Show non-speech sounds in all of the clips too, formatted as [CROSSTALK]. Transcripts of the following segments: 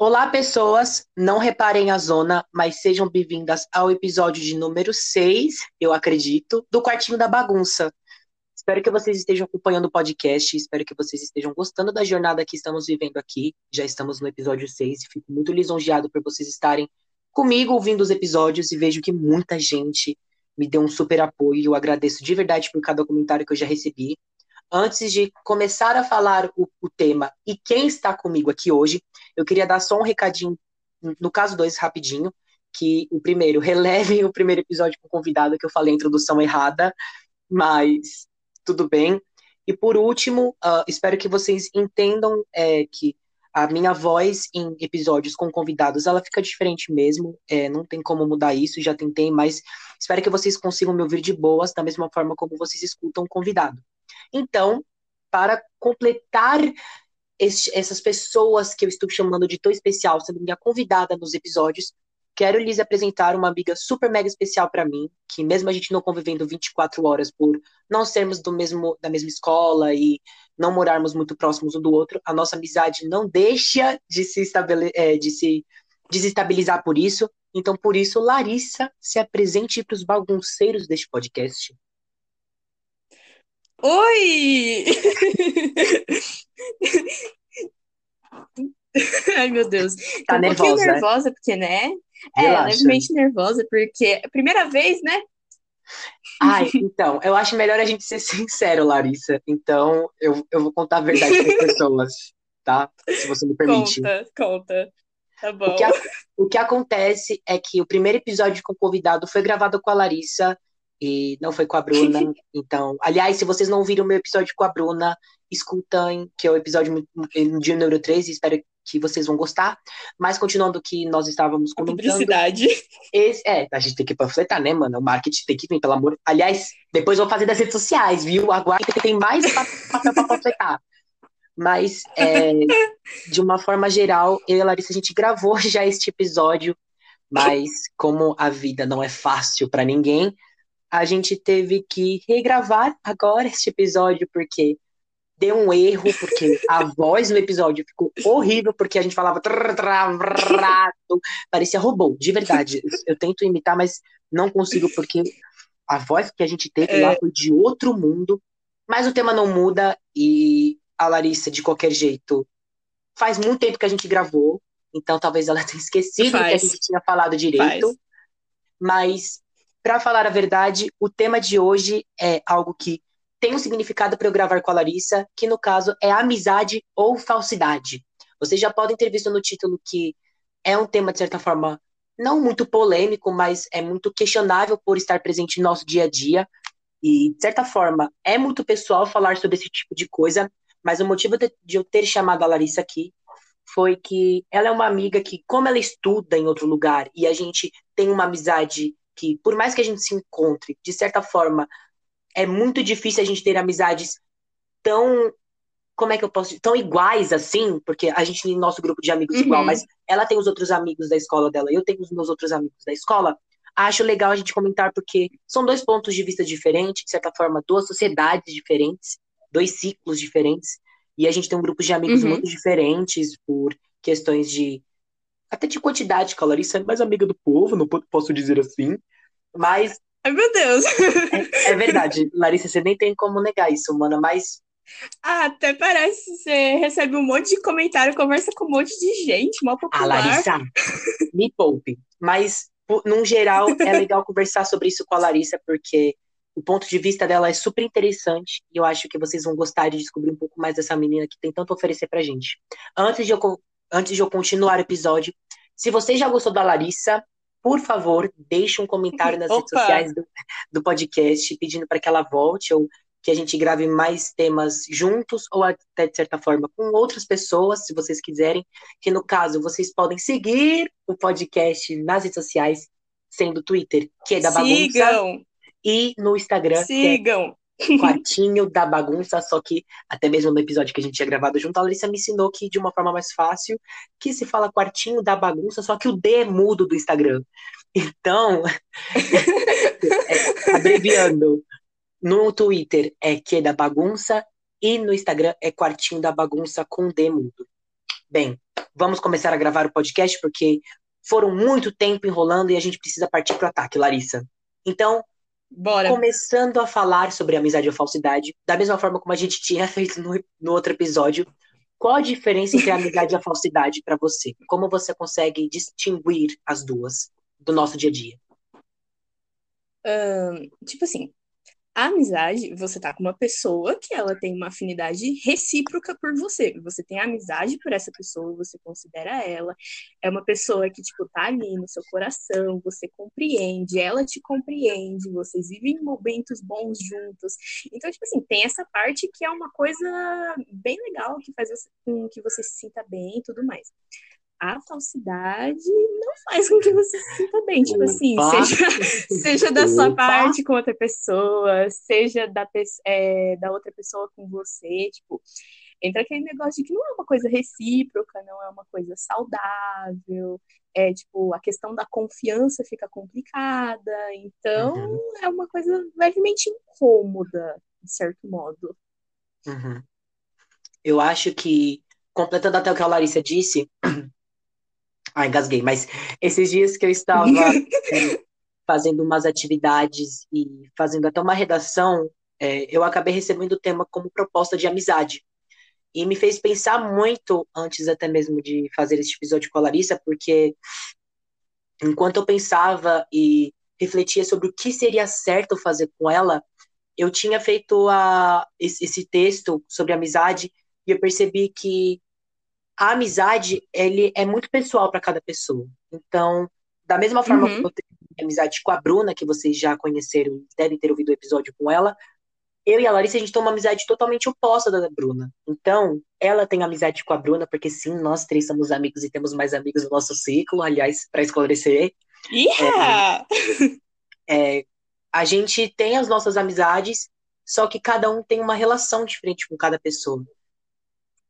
Olá, pessoas! Não reparem a zona, mas sejam bem-vindas ao episódio de número 6, eu acredito, do Quartinho da Bagunça. Espero que vocês estejam acompanhando o podcast, espero que vocês estejam gostando da jornada que estamos vivendo aqui. Já estamos no episódio 6 e fico muito lisonjeado por vocês estarem comigo ouvindo os episódios e vejo que muita gente me deu um super apoio. Eu agradeço de verdade por cada comentário que eu já recebi antes de começar a falar o, o, tema e quem está comigo aqui hoje, eu queria dar só um recadinho, no caso dois, rapidinho, que o primeiro, [LAUGHS] relevem o primeiro episódio com o convidado, que eu falei a introdução errada, mas tudo bem. E por último, uh, espero que vocês entendam é, que a minha voz em episódios com convidados, ela fica diferente mesmo, é, não tem como mudar isso, já tentei, mas espero que vocês consigam me ouvir de boas, da mesma forma como vocês escutam o convidado. Então, para completar este, essas pessoas que eu estou chamando de tão especial, sendo minha convidada nos episódios, quero lhes apresentar uma amiga super mega especial para mim, que mesmo a gente não convivendo 24 horas por não sermos do mesmo da mesma escola e não morarmos muito próximos um do outro, a nossa amizade não deixa de se estabele é, de se desestabilizar por isso. Então, por isso, Larissa, se apresente para os bagunceiros deste podcast. Oi! [LAUGHS] [LAUGHS] Ai, meu Deus. Tá um nervosa? pouquinho nervosa, porque, né? É, Relaxa. levemente nervosa, porque é a primeira vez, né? Ai, então, eu acho melhor a gente ser sincero, Larissa. Então, eu, eu vou contar a verdade para as [LAUGHS] pessoas, tá? Se você me permite. Conta, conta. Tá bom. O que, a- o que acontece é que o primeiro episódio com o convidado foi gravado com a Larissa e não foi com a Bruna. [LAUGHS] Então, aliás, se vocês não viram o meu episódio com a Bruna, escutem, que é o episódio mu- de número 3, e espero que vocês vão gostar. Mas continuando o que nós estávamos A comentando. publicidade. Esse, é, a gente tem que panfletar, né, mano? O marketing tem que vir, pelo amor. Aliás, depois eu vou fazer das redes sociais, viu? Aguarde que tem mais pa- papel pra panfletar. Mas, é, [LAUGHS] de uma forma geral, eu e a Larissa, a gente gravou já este episódio, mas como a vida não é fácil pra ninguém, a gente teve que regravar agora este episódio, porque deu um erro, porque a voz no episódio ficou horrível, porque a gente falava vrrr, parecia robô, de verdade. Eu tento imitar, mas não consigo, porque a voz que a gente teve lá foi de outro mundo. Mas o tema não muda e a Larissa, de qualquer jeito, faz muito tempo que a gente gravou, então talvez ela [LAUGHS] tenha esquecido o que a Faz. gente tinha falado direito. Faz. Mas, para falar a verdade, o tema de hoje é algo que tem um significado para eu gravar com a Larissa, que no caso é amizade ou falsidade. Vocês já podem ter visto no título que é um tema, de certa forma, não muito polêmico, mas é muito questionável por estar presente no nosso dia a dia. E, de certa forma, é muito pessoal falar sobre esse tipo de coisa, mas o motivo de, eu ter chamado a Larissa aqui foi que ela é uma amiga que, como ela estuda em outro lugar e a gente tem uma amizade que, por mais que a gente se encontre, de certa forma, é muito difícil a gente ter amizades tão. Como é que eu posso? Tão iguais assim, porque a gente tem nosso grupo de amigos Uhum. igual, mas ela tem os outros amigos da escola dela, eu tenho os meus outros amigos da escola. Acho legal a gente comentar, porque são dois pontos de vista diferentes, de certa forma, duas sociedades diferentes, dois ciclos diferentes, e a gente tem um grupo de amigos Uhum. muito diferentes por questões de. até de quantidade, que a Larissa é mais amiga do povo, não po- posso dizer assim. Mas Ai, meu Deus. é verdade, Larissa, você nem tem como negar isso, mana, mas Ah, até parece. Você recebe um monte de comentário, conversa com um monte de gente, mal a popular. Larissa, me poupe. Mas, num geral, é legal conversar sobre isso com a Larissa, porque o ponto de vista dela é super interessante e eu acho que vocês vão gostar de descobrir um pouco mais dessa menina que tem tanto a oferecer pra gente. Antes de eu, antes de eu continuar o episódio, se você já gostou da Larissa, por favor, deixe um comentário [LAUGHS] nas redes Opa! sociais do, do podcast pedindo para que ela volte ou que a gente grave mais temas juntos ou até de certa forma com outras pessoas, se vocês quiserem. Que no caso vocês podem seguir o podcast nas redes sociais, sendo Twitter, que é da bagunça, Sigam, e no Instagram, sigam. [LAUGHS] Quartinho da Bagunça, só que até mesmo no episódio que a gente tinha gravado junto, a Larissa me ensinou que de uma forma mais fácil, que se fala Quartinho da Bagunça, só que o D é mudo do Instagram. Então, [LAUGHS] é, abreviando, no Twitter é que da bagunça e no Instagram é Quartinho da Bagunça com D mudo. Bem, vamos começar a gravar o podcast, porque foram muito tempo enrolando e a gente precisa partir para o ataque, Larissa. Então, Bora. começando a falar sobre amizade ou falsidade, da mesma forma como a gente tinha [LAUGHS] feito no, no outro episódio, qual a diferença entre a amizade e a falsidade para você? Como você consegue distinguir as duas do nosso dia a dia? Tipo assim, a amizade, você tá com uma pessoa que ela tem uma afinidade recíproca por você. Você tem amizade por essa pessoa, você considera ela. É uma pessoa que, tipo, tá ali no seu coração, você compreende, ela te compreende, vocês vivem momentos bons juntos. Então, tipo assim, tem essa parte que é uma coisa bem legal, que faz com que você se sinta bem e tudo mais a falsidade não faz com que você se sinta bem. Tipo assim, seja, [LAUGHS] seja da sua parte com outra pessoa, seja da, é, da outra pessoa com você. Tipo, entra aquele negócio de que não é uma coisa recíproca, não é uma coisa saudável. É tipo, a questão da confiança fica complicada. Então, uhum. é uma coisa levemente incômoda, de certo modo. Uhum. Eu acho que, completando até o que a Larissa disse, Ai, engasguei, mas esses dias que eu estava é, [LAUGHS] fazendo umas atividades e fazendo até uma redação, é, eu acabei recebendo o tema como proposta de amizade. E me fez pensar muito, antes até mesmo de fazer esse episódio com a Larissa, porque enquanto eu pensava e refletia sobre o que seria certo fazer com ela, eu tinha feito a, esse texto sobre amizade e eu percebi que a amizade ele é muito pessoal para cada pessoa. Então, da mesma forma uhum. que eu tenho amizade com a Bruna, que vocês já conheceram, devem ter ouvido o episódio com ela, eu e a Larissa, a gente tem uma amizade totalmente oposta da Bruna. Então, ela tem amizade com a Bruna, porque sim, nós três somos amigos e temos mais amigos no nosso ciclo, aliás, para esclarecer. Yeah! É, é, a gente tem as nossas amizades, só que cada um tem uma relação diferente com cada pessoa.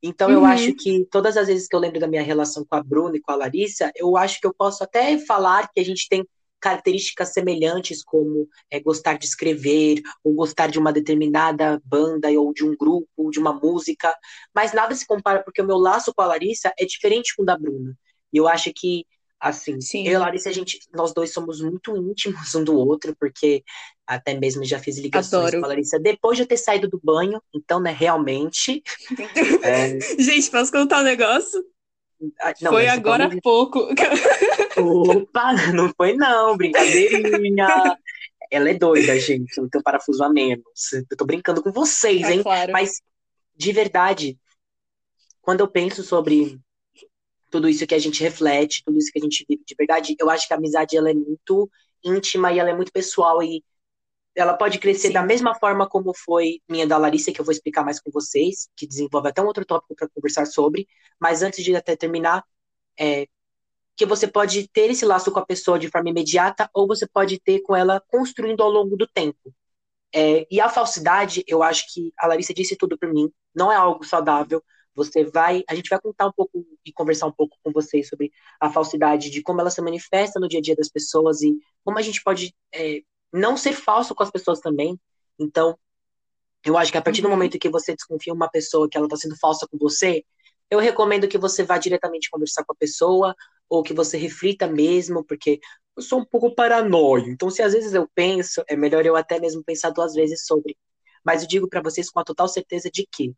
Então, uhum. eu acho que todas as vezes que eu lembro da minha relação com a Bruna e com a Larissa, eu acho que eu posso até falar que a gente tem características semelhantes, como é, gostar de escrever, ou gostar de uma determinada banda, ou de um grupo, ou de uma música, mas nada se compara, porque o meu laço com a Larissa é diferente com o da Bruna. E eu acho que Assim, Sim. eu e a Larissa, a gente, nós dois somos muito íntimos um do outro, porque até mesmo já fiz ligações Adoro. com a Larissa depois de eu ter saído do banho, então, né, realmente. [LAUGHS] é... Gente, posso contar um negócio? Ah, não, foi agora há pouco. Opa, não foi não, brincadeirinha. Ela é doida, gente, não tem um parafuso a menos. Eu tô brincando com vocês, é hein? Claro. Mas, de verdade, quando eu penso sobre tudo isso que a gente reflete, tudo isso que a gente vive de verdade, eu acho que a amizade ela é muito íntima e ela é muito pessoal e ela pode crescer Sim. da mesma forma como foi minha da Larissa, que eu vou explicar mais com vocês, que desenvolve até um outro tópico para conversar sobre, mas antes de até terminar, é, que você pode ter esse laço com a pessoa de forma imediata ou você pode ter com ela construindo ao longo do tempo. É, e a falsidade, eu acho que a Larissa disse tudo para mim, não é algo saudável, você vai, a gente vai contar um pouco e conversar um pouco com vocês sobre a falsidade, de como ela se manifesta no dia a dia das pessoas e como a gente pode é, não ser falso com as pessoas também. Então, eu acho que a partir do uhum. momento que você desconfia uma pessoa que ela está sendo falsa com você, eu recomendo que você vá diretamente conversar com a pessoa ou que você reflita mesmo, porque eu sou um pouco paranoico. Então, se às vezes eu penso, é melhor eu até mesmo pensar duas vezes sobre. Mas eu digo para vocês com a total certeza de que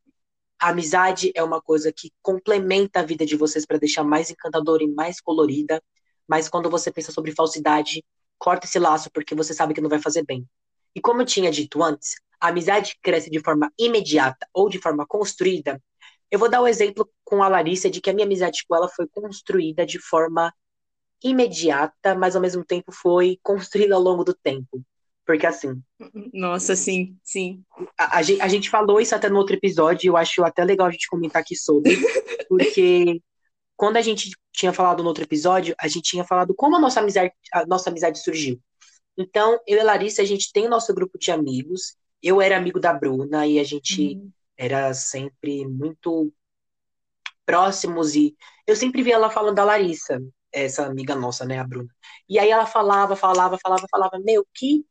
a amizade é uma coisa que complementa a vida de vocês para deixar mais encantadora e mais colorida. Mas quando você pensa sobre falsidade, corta esse laço porque você sabe que não vai fazer bem. E como eu tinha dito antes, a amizade cresce de forma imediata ou de forma construída. Eu vou dar o um exemplo com a Larissa de que a minha amizade com ela foi construída de forma imediata, mas ao mesmo tempo foi construída ao longo do tempo. Porque assim. Nossa, sim, sim. A, a, gente, a gente falou isso até no outro episódio, e eu acho até legal a gente comentar aqui sobre, [LAUGHS] porque quando a gente tinha falado no outro episódio, a gente tinha falado como a nossa amizade, a nossa amizade surgiu. Então, eu e a Larissa, a gente tem o nosso grupo de amigos. Eu era amigo da Bruna e a gente uhum. era sempre muito próximos e eu sempre via ela falando da Larissa, essa amiga nossa, né, a Bruna. E aí ela falava, falava, falava, falava, meu, que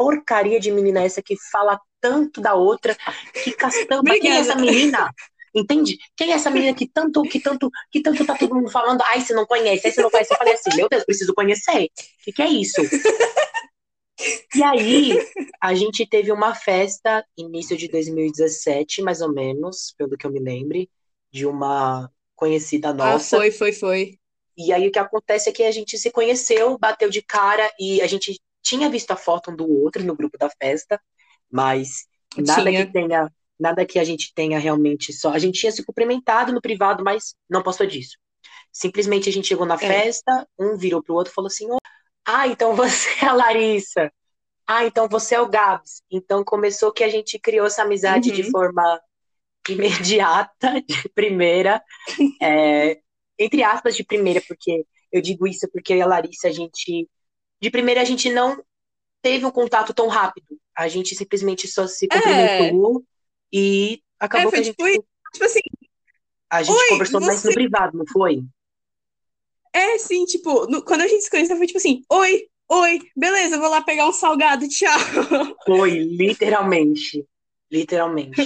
porcaria de menina essa que fala tanto da outra. Que castão. quem é essa menina? Entende? Quem é essa menina que tanto, que tanto, que tanto tá todo mundo falando? Ai, você não conhece, aí você não conhece. Eu falei assim, meu Deus, preciso conhecer. O que, que é isso? [LAUGHS] E aí, a gente teve uma festa, início de 2017, mais ou menos, pelo que eu me lembre, de uma conhecida nossa. Ah, foi, foi, foi. E aí o que acontece é que a gente se conheceu, bateu de cara e a gente tinha visto a foto um do outro no grupo da festa, mas nada tinha. que tenha, nada que a gente tenha realmente só. A gente tinha se cumprimentado no privado, mas não passou disso. Simplesmente a gente chegou na é. festa, um virou pro outro e falou assim: Ah, então [LAUGHS] você é a Larissa. Ah, então você é o Gabs. Então começou que a gente criou essa amizade uhum. de forma imediata, [LAUGHS] de primeira. É, entre aspas, de primeira, porque eu digo isso porque eu e a Larissa, a gente. De primeira, a gente não teve um contato tão rápido. A gente simplesmente só se cumprimentou é. e acabou é, que a gente. Tipo, tipo assim. A gente conversou você... mais no privado, não foi? É, sim, tipo, no, quando a gente se conheceu, foi tipo assim: Oi, oi, beleza, vou lá pegar um salgado, tchau. [LAUGHS] Foi, literalmente. Literalmente.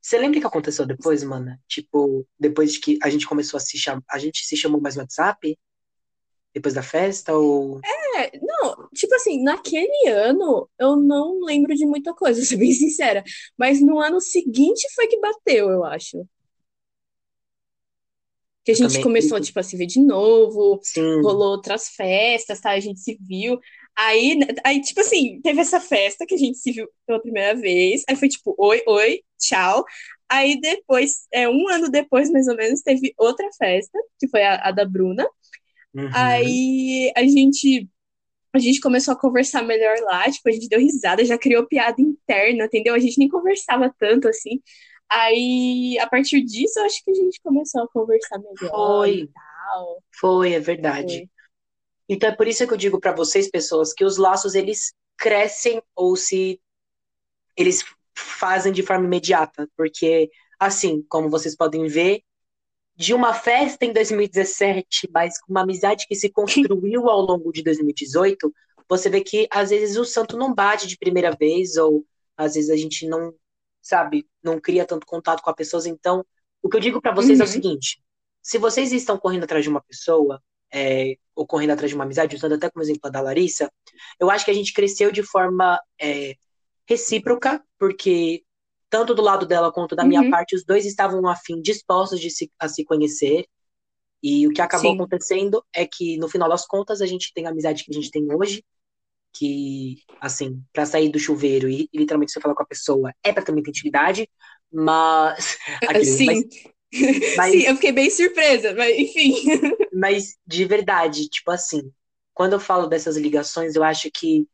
Você lembra o que aconteceu depois, mana? Tipo, depois de que a gente começou a se chamar. A gente se chamou mais no WhatsApp? Depois da festa? Ou. É, não, tipo assim, naquele ano eu não lembro de muita coisa, [LAUGHS] ser bem sincera. Mas no ano seguinte foi que bateu, eu acho. Que a gente também... começou, tipo, a se ver de novo, Sim. rolou outras festas, tá? A gente se viu. Aí, aí, tipo assim, teve essa festa que a gente se viu pela primeira vez. Aí foi tipo, oi, oi, tchau. Aí depois, é, um ano depois, mais ou menos, teve outra festa, que foi a, a da Bruna. Uhum. Aí a gente a gente começou a conversar melhor lá, tipo, a gente deu risada, já criou piada interna, entendeu? A gente nem conversava tanto assim. Aí, a partir disso, eu acho que a gente começou a conversar melhor Foi. tal. Foi, é verdade. Foi. Então é por isso que eu digo para vocês, pessoas, que os laços eles crescem ou se eles fazem de forma imediata, porque assim, como vocês podem ver, de uma festa em 2017, mas com uma amizade que se construiu ao longo de 2018, você vê que às vezes o santo não bate de primeira vez ou às vezes a gente não, sabe, não cria tanto contato com as pessoas. Então, o que eu digo para vocês uhum. é o uhum. seguinte: se vocês estão correndo atrás de uma pessoa, é, ou correndo atrás de uma amizade, usando até como exemplo a da Larissa, eu acho que a gente cresceu de forma é, recíproca, porque tanto do lado dela quanto da uhum. minha parte, os dois estavam afim, dispostos de se, a se conhecer. E o que acabou Sim. acontecendo é que, no final das contas, a gente tem a amizade que a gente tem hoje, que, assim, para sair do chuveiro e, e, literalmente você falar com a pessoa é pra ter muita intimidade, mas. [LAUGHS] Aquele, Sim. Mas, [LAUGHS] mas, Sim, eu fiquei bem surpresa, mas enfim. [LAUGHS] Mas de verdade, tipo assim, quando eu falo dessas ligações, eu acho que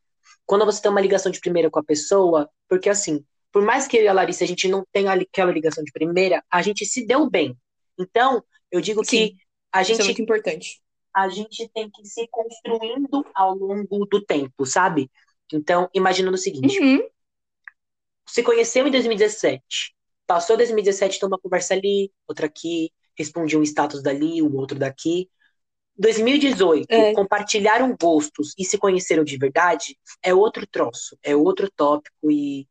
quando você tem uma ligação de primeira com a pessoa, porque assim, por mais que eu e a Larissa a gente não tenha aquela ligação de primeira, a gente se deu bem. Então, eu digo Sim, que a gente. Isso é muito importante. A gente tem que se construindo ao longo do tempo, sabe? Então, imaginando o seguinte: uhum. se conheceu em 2017, Passou 2017, tem uma conversa ali, outra aqui, respondia um status dali, o outro daqui. 2018, é. compartilharam gostos e se conheceram de verdade, é outro troço, é outro tópico e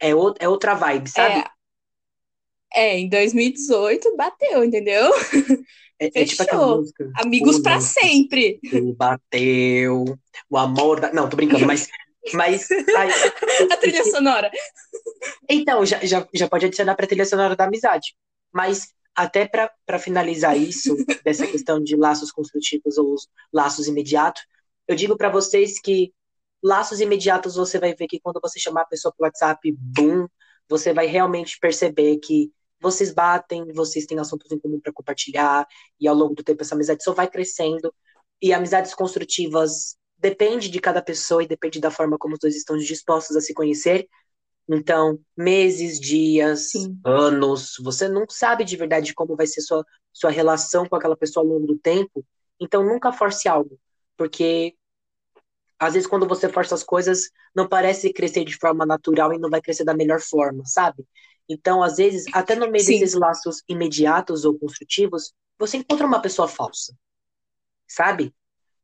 é, o, é outra vibe, sabe? É. é, em 2018 bateu, entendeu? É, é tipo aquela música. Amigos para sempre. Bateu. O amor da... Não, tô brincando, mas mas. Ai, [LAUGHS] a trilha sonora. Então, já, já, já pode adicionar para a trilha sonora da amizade. Mas, até para finalizar isso, dessa questão de laços construtivos ou laços imediatos, eu digo para vocês que laços imediatos você vai ver que quando você chamar a pessoa pelo WhatsApp, boom, você vai realmente perceber que vocês batem, vocês têm assuntos em comum para compartilhar, e ao longo do tempo essa amizade só vai crescendo. E amizades construtivas depende de cada pessoa e depende da forma como os dois estão dispostos a se conhecer. Então, meses, dias, Sim. anos, você não sabe de verdade como vai ser sua, sua relação com aquela pessoa ao longo do tempo. Então, nunca force algo, porque às vezes quando você força as coisas, não parece crescer de forma natural e não vai crescer da melhor forma, sabe? Então, às vezes, até no meio Sim. desses laços imediatos ou construtivos, você encontra uma pessoa falsa, sabe?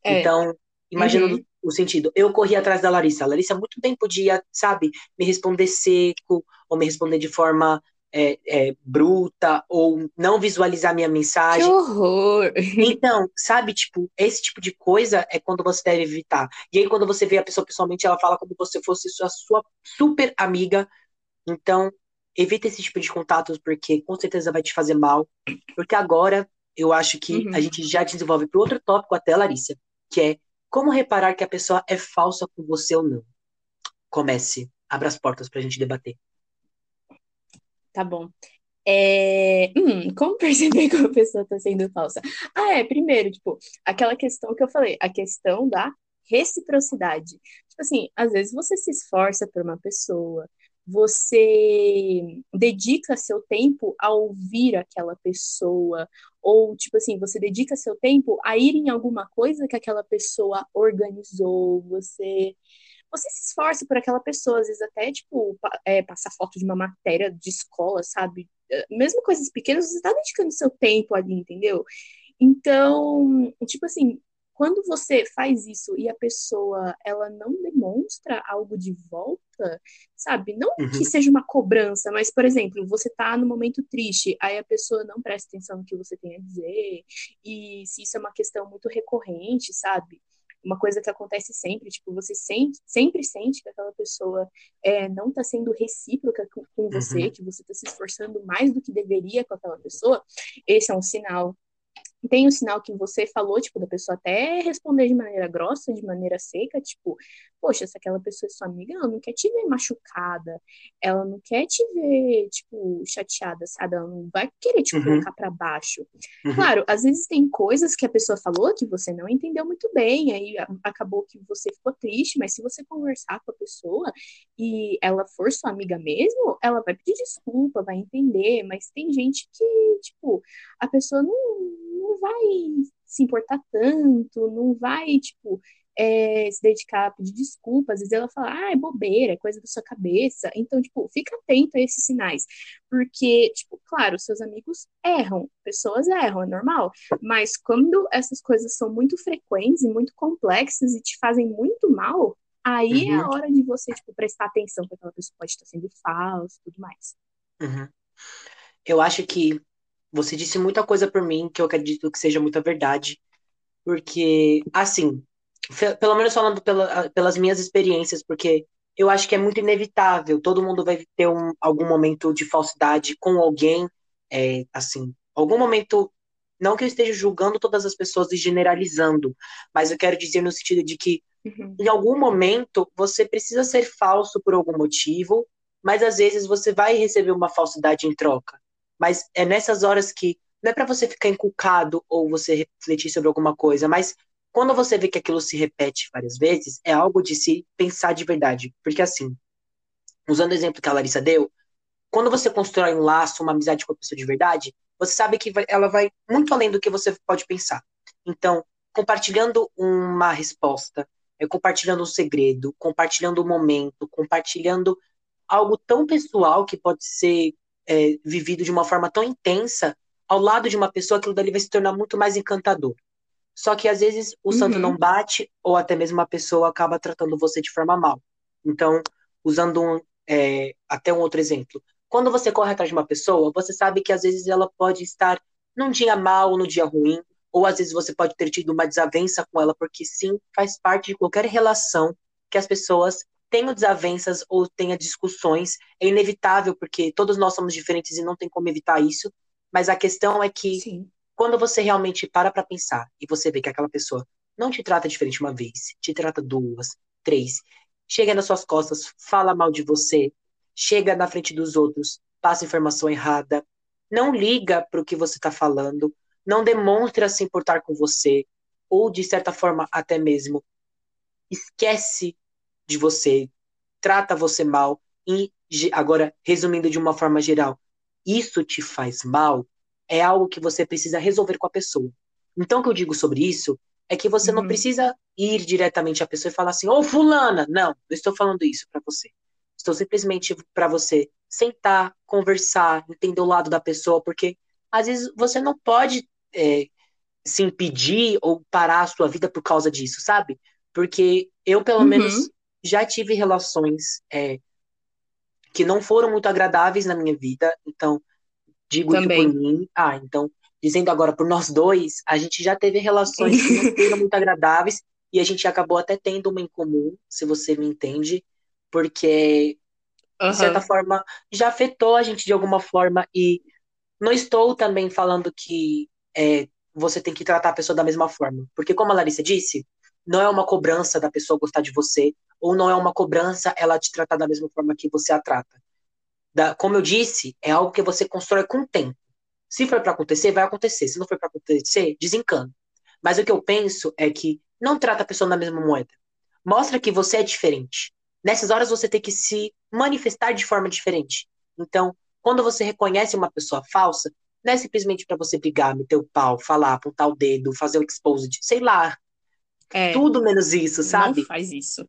É. Então, Imaginando uhum. o sentido. Eu corri atrás da Larissa. A Larissa muito bem podia, sabe, me responder seco, ou me responder de forma é, é, bruta ou não visualizar minha mensagem. Que horror! [LAUGHS] Então, sabe, tipo, esse tipo de coisa é quando você deve evitar. E aí, quando você vê a pessoa pessoalmente, ela fala como se você fosse sua, sua super amiga. Então, evita esse tipo de contatos, porque com certeza vai te fazer mal. Porque agora eu acho que uhum. a gente já desenvolve para outro tópico até, Larissa, que é como reparar que a pessoa é falsa com você ou não. Comece, abra as portas para a gente debater. Tá bom. É... Hum, como [LAUGHS] perceber que a pessoa está sendo falsa? Ah, é, primeiro, tipo, aquela questão que eu falei, a questão da reciprocidade. Tipo assim, às vezes você se esforça por uma pessoa, você dedica seu tempo a ouvir aquela pessoa, ou tipo assim, você dedica seu tempo a ir em alguma coisa que aquela pessoa organizou, você você se esforça por aquela pessoa, às vezes até, tipo, é, passar foto de uma matéria de escola, sabe? É, mesmo coisas pequenas, você está dedicando seu tempo ali, entendeu? Então, tipo assim, quando você faz isso e a pessoa ela não demonstra algo de volta, sabe? Não uhum. que seja uma cobrança, mas, por exemplo, você tá no momento triste, aí a pessoa não presta atenção no que você tem a dizer, e se isso é uma questão muito recorrente, sabe? Uma coisa que acontece sempre, tipo, você sente, sempre sente que aquela pessoa é, não está sendo recíproca com, com você, uhum. que você está se esforçando mais do que deveria com aquela pessoa, esse é um sinal tem o sinal que você falou, tipo, da pessoa até responder de maneira grossa, de maneira seca, tipo, poxa, se aquela pessoa é sua amiga, ela não quer te ver machucada, ela não quer te ver, tipo, chateada, sabe? Ela não vai querer te uhum. colocar para baixo. Uhum. Claro, às vezes tem coisas que a pessoa falou que você não entendeu muito bem, aí acabou que você ficou triste, mas se você conversar com a pessoa e ela for sua amiga mesmo, ela vai pedir desculpa, vai entender, mas tem gente que, tipo, a pessoa não vai se importar tanto, não vai, tipo, é, se dedicar a pedir desculpas, às vezes ela fala, ah, é bobeira, é coisa da sua cabeça. Então, tipo, fica atento a esses sinais. Porque, tipo, claro, seus amigos erram, pessoas erram, é normal. Mas quando essas coisas são muito frequentes e muito complexas e te fazem muito mal, aí uhum. é a uhum. hora de você, tipo, prestar atenção que aquela pessoa pode estar sendo falsa e tudo mais. Uhum. Eu acho que você disse muita coisa por mim que eu acredito que seja muita verdade. Porque, assim, pelo menos falando pela, pelas minhas experiências, porque eu acho que é muito inevitável. Todo mundo vai ter um, algum momento de falsidade com alguém, é, assim, algum momento. Não que eu esteja julgando todas as pessoas e generalizando, mas eu quero dizer no sentido de que, uhum. em algum momento, você precisa ser falso por algum motivo, mas às vezes você vai receber uma falsidade em troca. Mas é nessas horas que não é para você ficar encucado ou você refletir sobre alguma coisa, mas quando você vê que aquilo se repete várias vezes, é algo de se pensar de verdade. Porque assim, usando o exemplo que a Larissa deu, quando você constrói um laço, uma amizade com a pessoa de verdade, você sabe que ela vai muito além do que você pode pensar. Então, compartilhando uma resposta, é, compartilhando um segredo, compartilhando um momento, compartilhando algo tão pessoal que pode ser é, vivido de uma forma tão intensa, ao lado de uma pessoa, aquilo dali vai se tornar muito mais encantador. Só que às vezes o uhum. santo não bate, ou até mesmo a pessoa acaba tratando você de forma mal. Então, usando um, é, até um outro exemplo. Quando você corre atrás de uma pessoa, você sabe que às vezes ela pode estar num dia mal, num dia ruim, ou às vezes você pode ter tido uma desavença com ela, porque sim, faz parte de qualquer relação que as pessoas tenha desavenças ou tenha discussões, é inevitável, porque todos nós somos diferentes e não tem como evitar isso. Mas a questão é que Sim. quando você realmente para para pensar e você vê que aquela pessoa não te trata diferente uma vez, te trata duas, três, chega nas suas costas, fala mal de você, chega na frente dos outros, passa informação errada, não liga para o que você está falando, não demonstra se importar com você, ou de certa forma até mesmo esquece de você, trata você mal, e agora, resumindo de uma forma geral, isso te faz mal, é algo que você precisa resolver com a pessoa. Então, o que eu digo sobre isso é que você uhum. não precisa ir diretamente à pessoa e falar assim, ô oh, fulana, não, não estou falando isso para você. Estou simplesmente para você sentar, conversar, entender o lado da pessoa, porque às vezes você não pode é, se impedir ou parar a sua vida por causa disso, sabe? Porque eu, pelo uhum. menos, já tive relações é, que não foram muito agradáveis na minha vida. Então, digo Também. isso por mim. Ah, então, dizendo agora por nós dois, a gente já teve relações que não foram muito agradáveis e a gente acabou até tendo uma em comum, se você me entende, porque uhum. de certa forma já afetou a gente de alguma forma e não estou também falando que é, você tem que tratar a pessoa da mesma forma, porque como a Larissa disse, não é uma cobrança da pessoa gostar de você, ou não é uma cobrança ela te tratar da mesma forma que você a trata. Da, como eu disse, é algo que você constrói com o tempo. Se for para acontecer, vai acontecer. Se não for para acontecer, desencana. Mas o que eu penso é que não trata a pessoa da mesma moeda. Mostra que você é diferente. Nessas horas você tem que se manifestar de forma diferente. Então, quando você reconhece uma pessoa falsa, não é simplesmente para você brigar, meter o pau, falar, apontar o dedo, fazer o exposed, sei lá, é, Tudo menos isso, sabe? Não faz isso.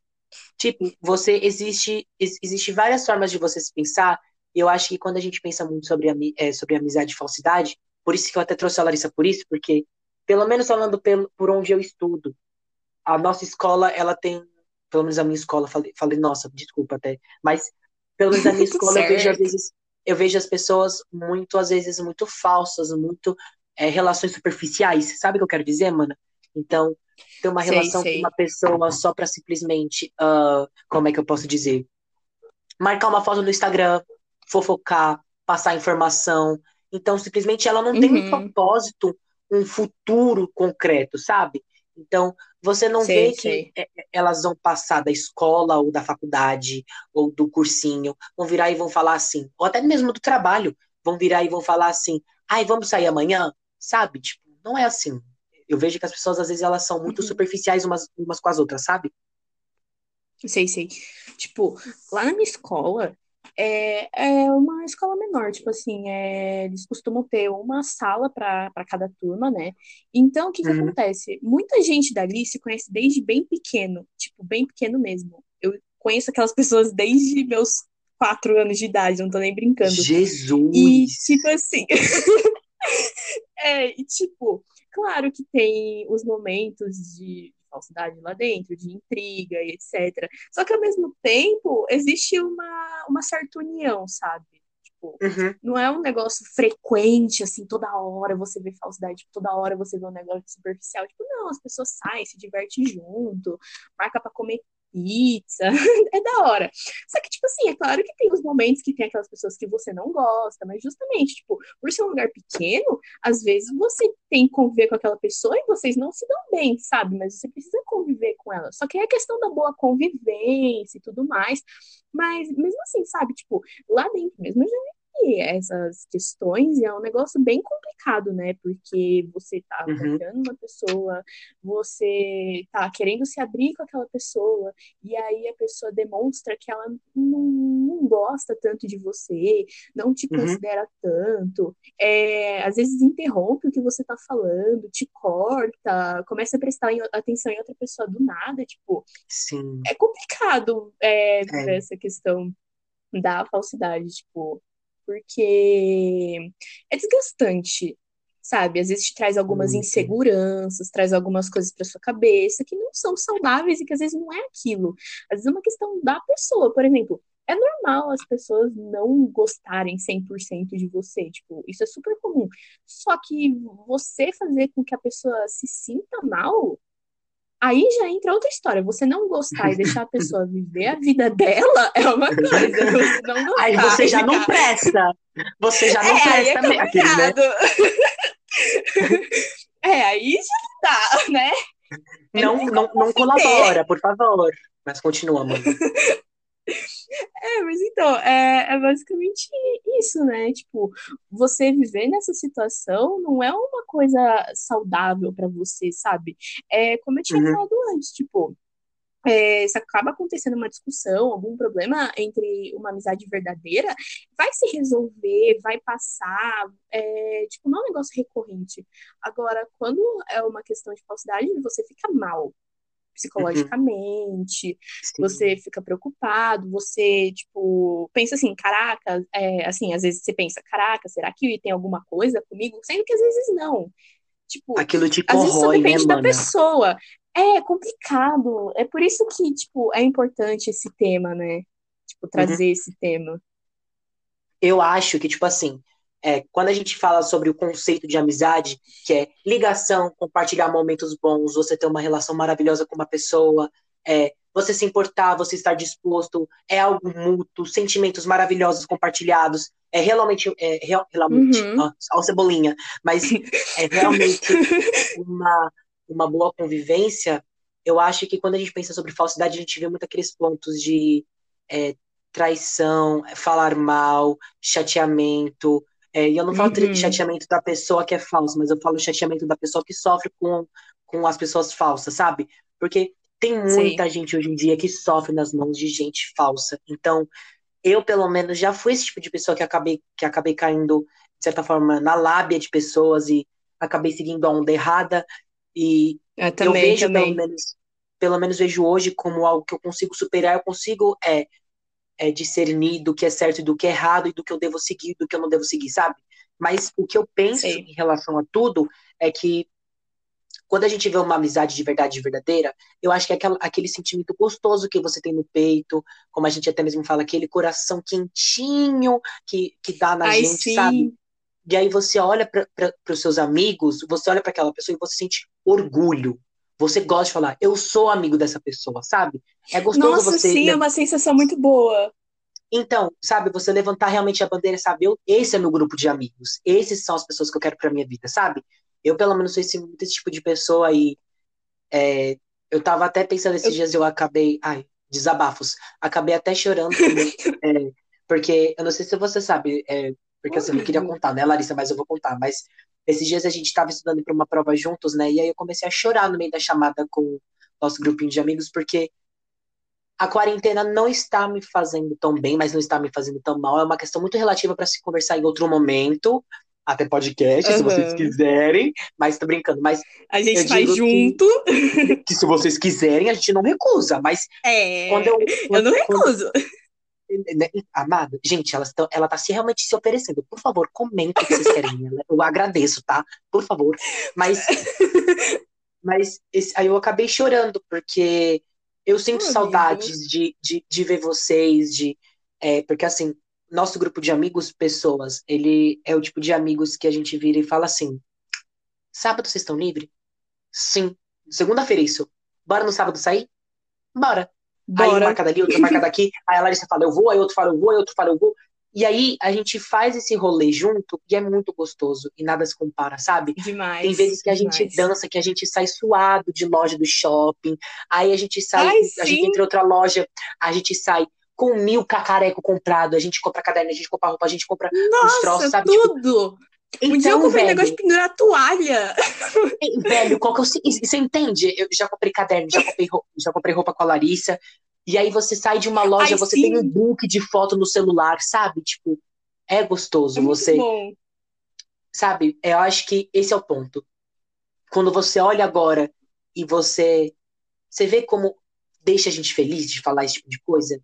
Tipo, você existe, existe várias formas de você se pensar. E eu acho que quando a gente pensa muito sobre, é, sobre amizade e falsidade, por isso que eu até trouxe a Larissa por isso, porque, pelo menos falando pelo, por onde eu estudo, a nossa escola, ela tem, pelo menos a minha escola, falei, falei nossa, desculpa até, mas pelo menos a minha [LAUGHS] escola eu vejo às vezes, eu vejo as pessoas muito, às vezes, muito falsas, muito é, relações superficiais, sabe o que eu quero dizer, mano? Então, ter uma relação sei. com uma pessoa só para simplesmente, uh, como é que eu posso dizer? Marcar uma foto no Instagram, fofocar, passar informação. Então, simplesmente ela não uhum. tem um uhum. propósito, um futuro concreto, sabe? Então, você não sei, vê sei. que é, é, elas vão passar da escola ou da faculdade ou do cursinho, vão virar e vão falar assim, ou até mesmo do trabalho, vão virar e vão falar assim, ai, vamos sair amanhã, sabe? Tipo, não é assim eu vejo que as pessoas, às vezes, elas são muito uhum. superficiais umas, umas com as outras, sabe? Sei, sei. Tipo, lá na minha escola, é, é uma escola menor, tipo assim, é, eles costumam ter uma sala para cada turma, né? Então, o que, que uhum. acontece? Muita gente dali se conhece desde bem pequeno, tipo, bem pequeno mesmo. Eu conheço aquelas [LAUGHS] pessoas desde meus quatro anos de idade, não tô nem brincando. Jesus! E, tipo assim. [LAUGHS] é, e tipo, Claro que tem os momentos de falsidade lá dentro, de intriga e etc. Só que ao mesmo tempo existe uma, uma certa união, sabe? Tipo, uhum. não é um negócio frequente, assim, toda hora você vê falsidade, tipo, toda hora você vê um negócio superficial. Tipo, não, as pessoas saem, se divertem junto, marca para comer pizza, [LAUGHS] é da hora. Só que, tipo assim, é claro que tem os momentos que tem aquelas pessoas que você não gosta, mas justamente, tipo, por ser um lugar pequeno, às vezes você tem que conviver com aquela pessoa e vocês não se dão bem, sabe? Mas você precisa conviver com ela. Só que é a questão da boa convivência e tudo mais. Mas mesmo assim, sabe? Tipo, lá dentro mesmo eu já essas questões e é um negócio bem complicado, né? Porque você tá uhum. confiando uma pessoa, você tá querendo se abrir com aquela pessoa, e aí a pessoa demonstra que ela não, não gosta tanto de você, não te uhum. considera tanto, é, às vezes interrompe o que você tá falando, te corta, começa a prestar atenção em outra pessoa do nada, tipo. Sim. É complicado é, é. essa questão da falsidade, tipo porque é desgastante, sabe? Às vezes te traz algumas inseguranças, traz algumas coisas para sua cabeça que não são saudáveis e que às vezes não é aquilo. Às vezes é uma questão da pessoa, por exemplo. É normal as pessoas não gostarem 100% de você, tipo, isso é super comum. Só que você fazer com que a pessoa se sinta mal Aí já entra outra história. Você não gostar e deixar a pessoa viver a vida dela é uma [LAUGHS] coisa. Você não gostar, aí você já não presta. Você já não é, presta. Aí é complicado. Né? [LAUGHS] é, aí já não dá, né? Não, não, não colabora, por favor. Mas continua, mano. [LAUGHS] É, mas então, é, é basicamente isso, né? Tipo, você viver nessa situação não é uma coisa saudável para você, sabe? É como eu tinha uhum. falado antes, tipo, é, se acaba acontecendo uma discussão, algum problema entre uma amizade verdadeira, vai se resolver, vai passar, é, tipo, não é um negócio recorrente. Agora, quando é uma questão de falsidade, você fica mal, psicologicamente, uhum. você fica preocupado, você, tipo, pensa assim, caraca, é, assim, às vezes você pensa, caraca, será que tem alguma coisa comigo? Sendo que às vezes não. Tipo, Aquilo te corrói, às vezes só né, depende né, da pessoa. É complicado. É por isso que, tipo, é importante esse tema, né? Tipo, trazer uhum. esse tema. eu acho que, tipo assim, é, quando a gente fala sobre o conceito de amizade, que é ligação, compartilhar momentos bons, você ter uma relação maravilhosa com uma pessoa, é, você se importar, você estar disposto, é algo mútuo, sentimentos maravilhosos compartilhados, é realmente, é, real, realmente, Uhum. ó, ó, cebolinha, mas [LAUGHS] é realmente uma, uma boa convivência. Eu acho que quando a gente pensa sobre falsidade, a gente vê muito aqueles pontos de é, traição, falar mal, chateamento. É, e eu não falo Uhum. chateamento da pessoa que é falsa, mas eu falo chateamento da pessoa que sofre com, com as pessoas falsas, sabe? Porque tem muita gente hoje em dia que sofre nas mãos de gente falsa. Então, eu, pelo menos, já fui esse tipo de pessoa que acabei, que acabei caindo, de certa forma, na lábia de pessoas e acabei seguindo a onda errada. E Eu eu também, vejo, pelo também. menos, pelo menos vejo hoje como algo que eu consigo superar, eu consigo é, é, discernir do que é certo e do que é errado, e do que eu devo seguir, do que eu não devo seguir, sabe? Mas o que eu penso Sei. em relação a tudo é que quando a gente vê uma amizade de verdade, verdadeira, eu acho que é aquela, aquele sentimento gostoso que você tem no peito, como a gente até mesmo fala, aquele coração quentinho que, que dá na Ai, gente, sabe? sim. E aí você olha para os seus amigos, você olha para aquela pessoa e você sente orgulho. Você gosta de falar, eu sou amigo dessa pessoa, sabe? É gostoso Nossa, você. sim, é uma sensação muito boa. Então, sabe, você levantar realmente a bandeira, sabe? Eu, esse é meu grupo de amigos. Esses são as pessoas que eu quero pra minha vida, sabe? Eu, pelo menos, sou esse, muito esse tipo de pessoa e é, eu tava até pensando esses Eu- dias, eu acabei. Ai, desabafos. Acabei até chorando, [LAUGHS] é, porque eu não sei se você sabe, é, porque assim, eu não queria Amigo. contar, né, Larissa, mas eu vou contar. Mas esses dias a gente tava estudando para uma prova juntos, né? E aí eu comecei a chorar no meio da chamada com o nosso grupinho de amigos, porque a quarentena não está me fazendo tão bem, mas não está me fazendo tão mal. É uma questão muito relativa para se conversar em outro momento, até podcast, se vocês quiserem. Mas tô brincando. Mas A gente faz digo que- junto. que se vocês quiserem, a gente não recusa. Mas É. quando eu. Eu não quando- recuso. Né, Amado, gente, elas tão, ela tá se realmente se oferecendo. Por favor, comenta o que vocês querem. Ela- Eu agradeço, tá? Por favor. Mas, [LAUGHS] mas esse- aí eu acabei chorando, porque eu sinto saudades de, de, de ver vocês, de. é, porque assim, nosso grupo de amigos, pessoas, ele é o tipo de amigos que a gente vira e fala assim: sábado vocês estão livres? Sim. Segunda-feira isso. Bora no sábado sair? Bora. Aí um Bora. marca dali, outro marca daqui. Aí a Larissa fala, eu vou, aí outro fala, eu vou, aí outro fala, eu vou. E aí a gente faz esse rolê junto e é muito gostoso. E nada se compara, sabe? Demais. Tem vezes que a gente demais. dança, que a gente sai suado de loja do shopping. Aí a gente sai, Ai, a gente entra em outra loja, a gente sai com mil cacareco comprado, a gente compra caderno, a gente compra roupa, a gente compra Nossa, troços, sabe? Tipo, tudo. Então, um dia eu comprei um velho, negócio de pendurar toalha. Velho, qual que é o. se- Você entende? Eu já comprei caderno, já comprei roupa, já comprei roupa com a Larissa. E aí você sai de uma loja, Ai, você sim. tem um book de foto no celular, sabe? Tipo, é gostoso. É você, bom. sabe? Eu acho que esse é o ponto. Quando você olha agora e você, você vê como deixa a gente feliz de falar esse tipo de coisa,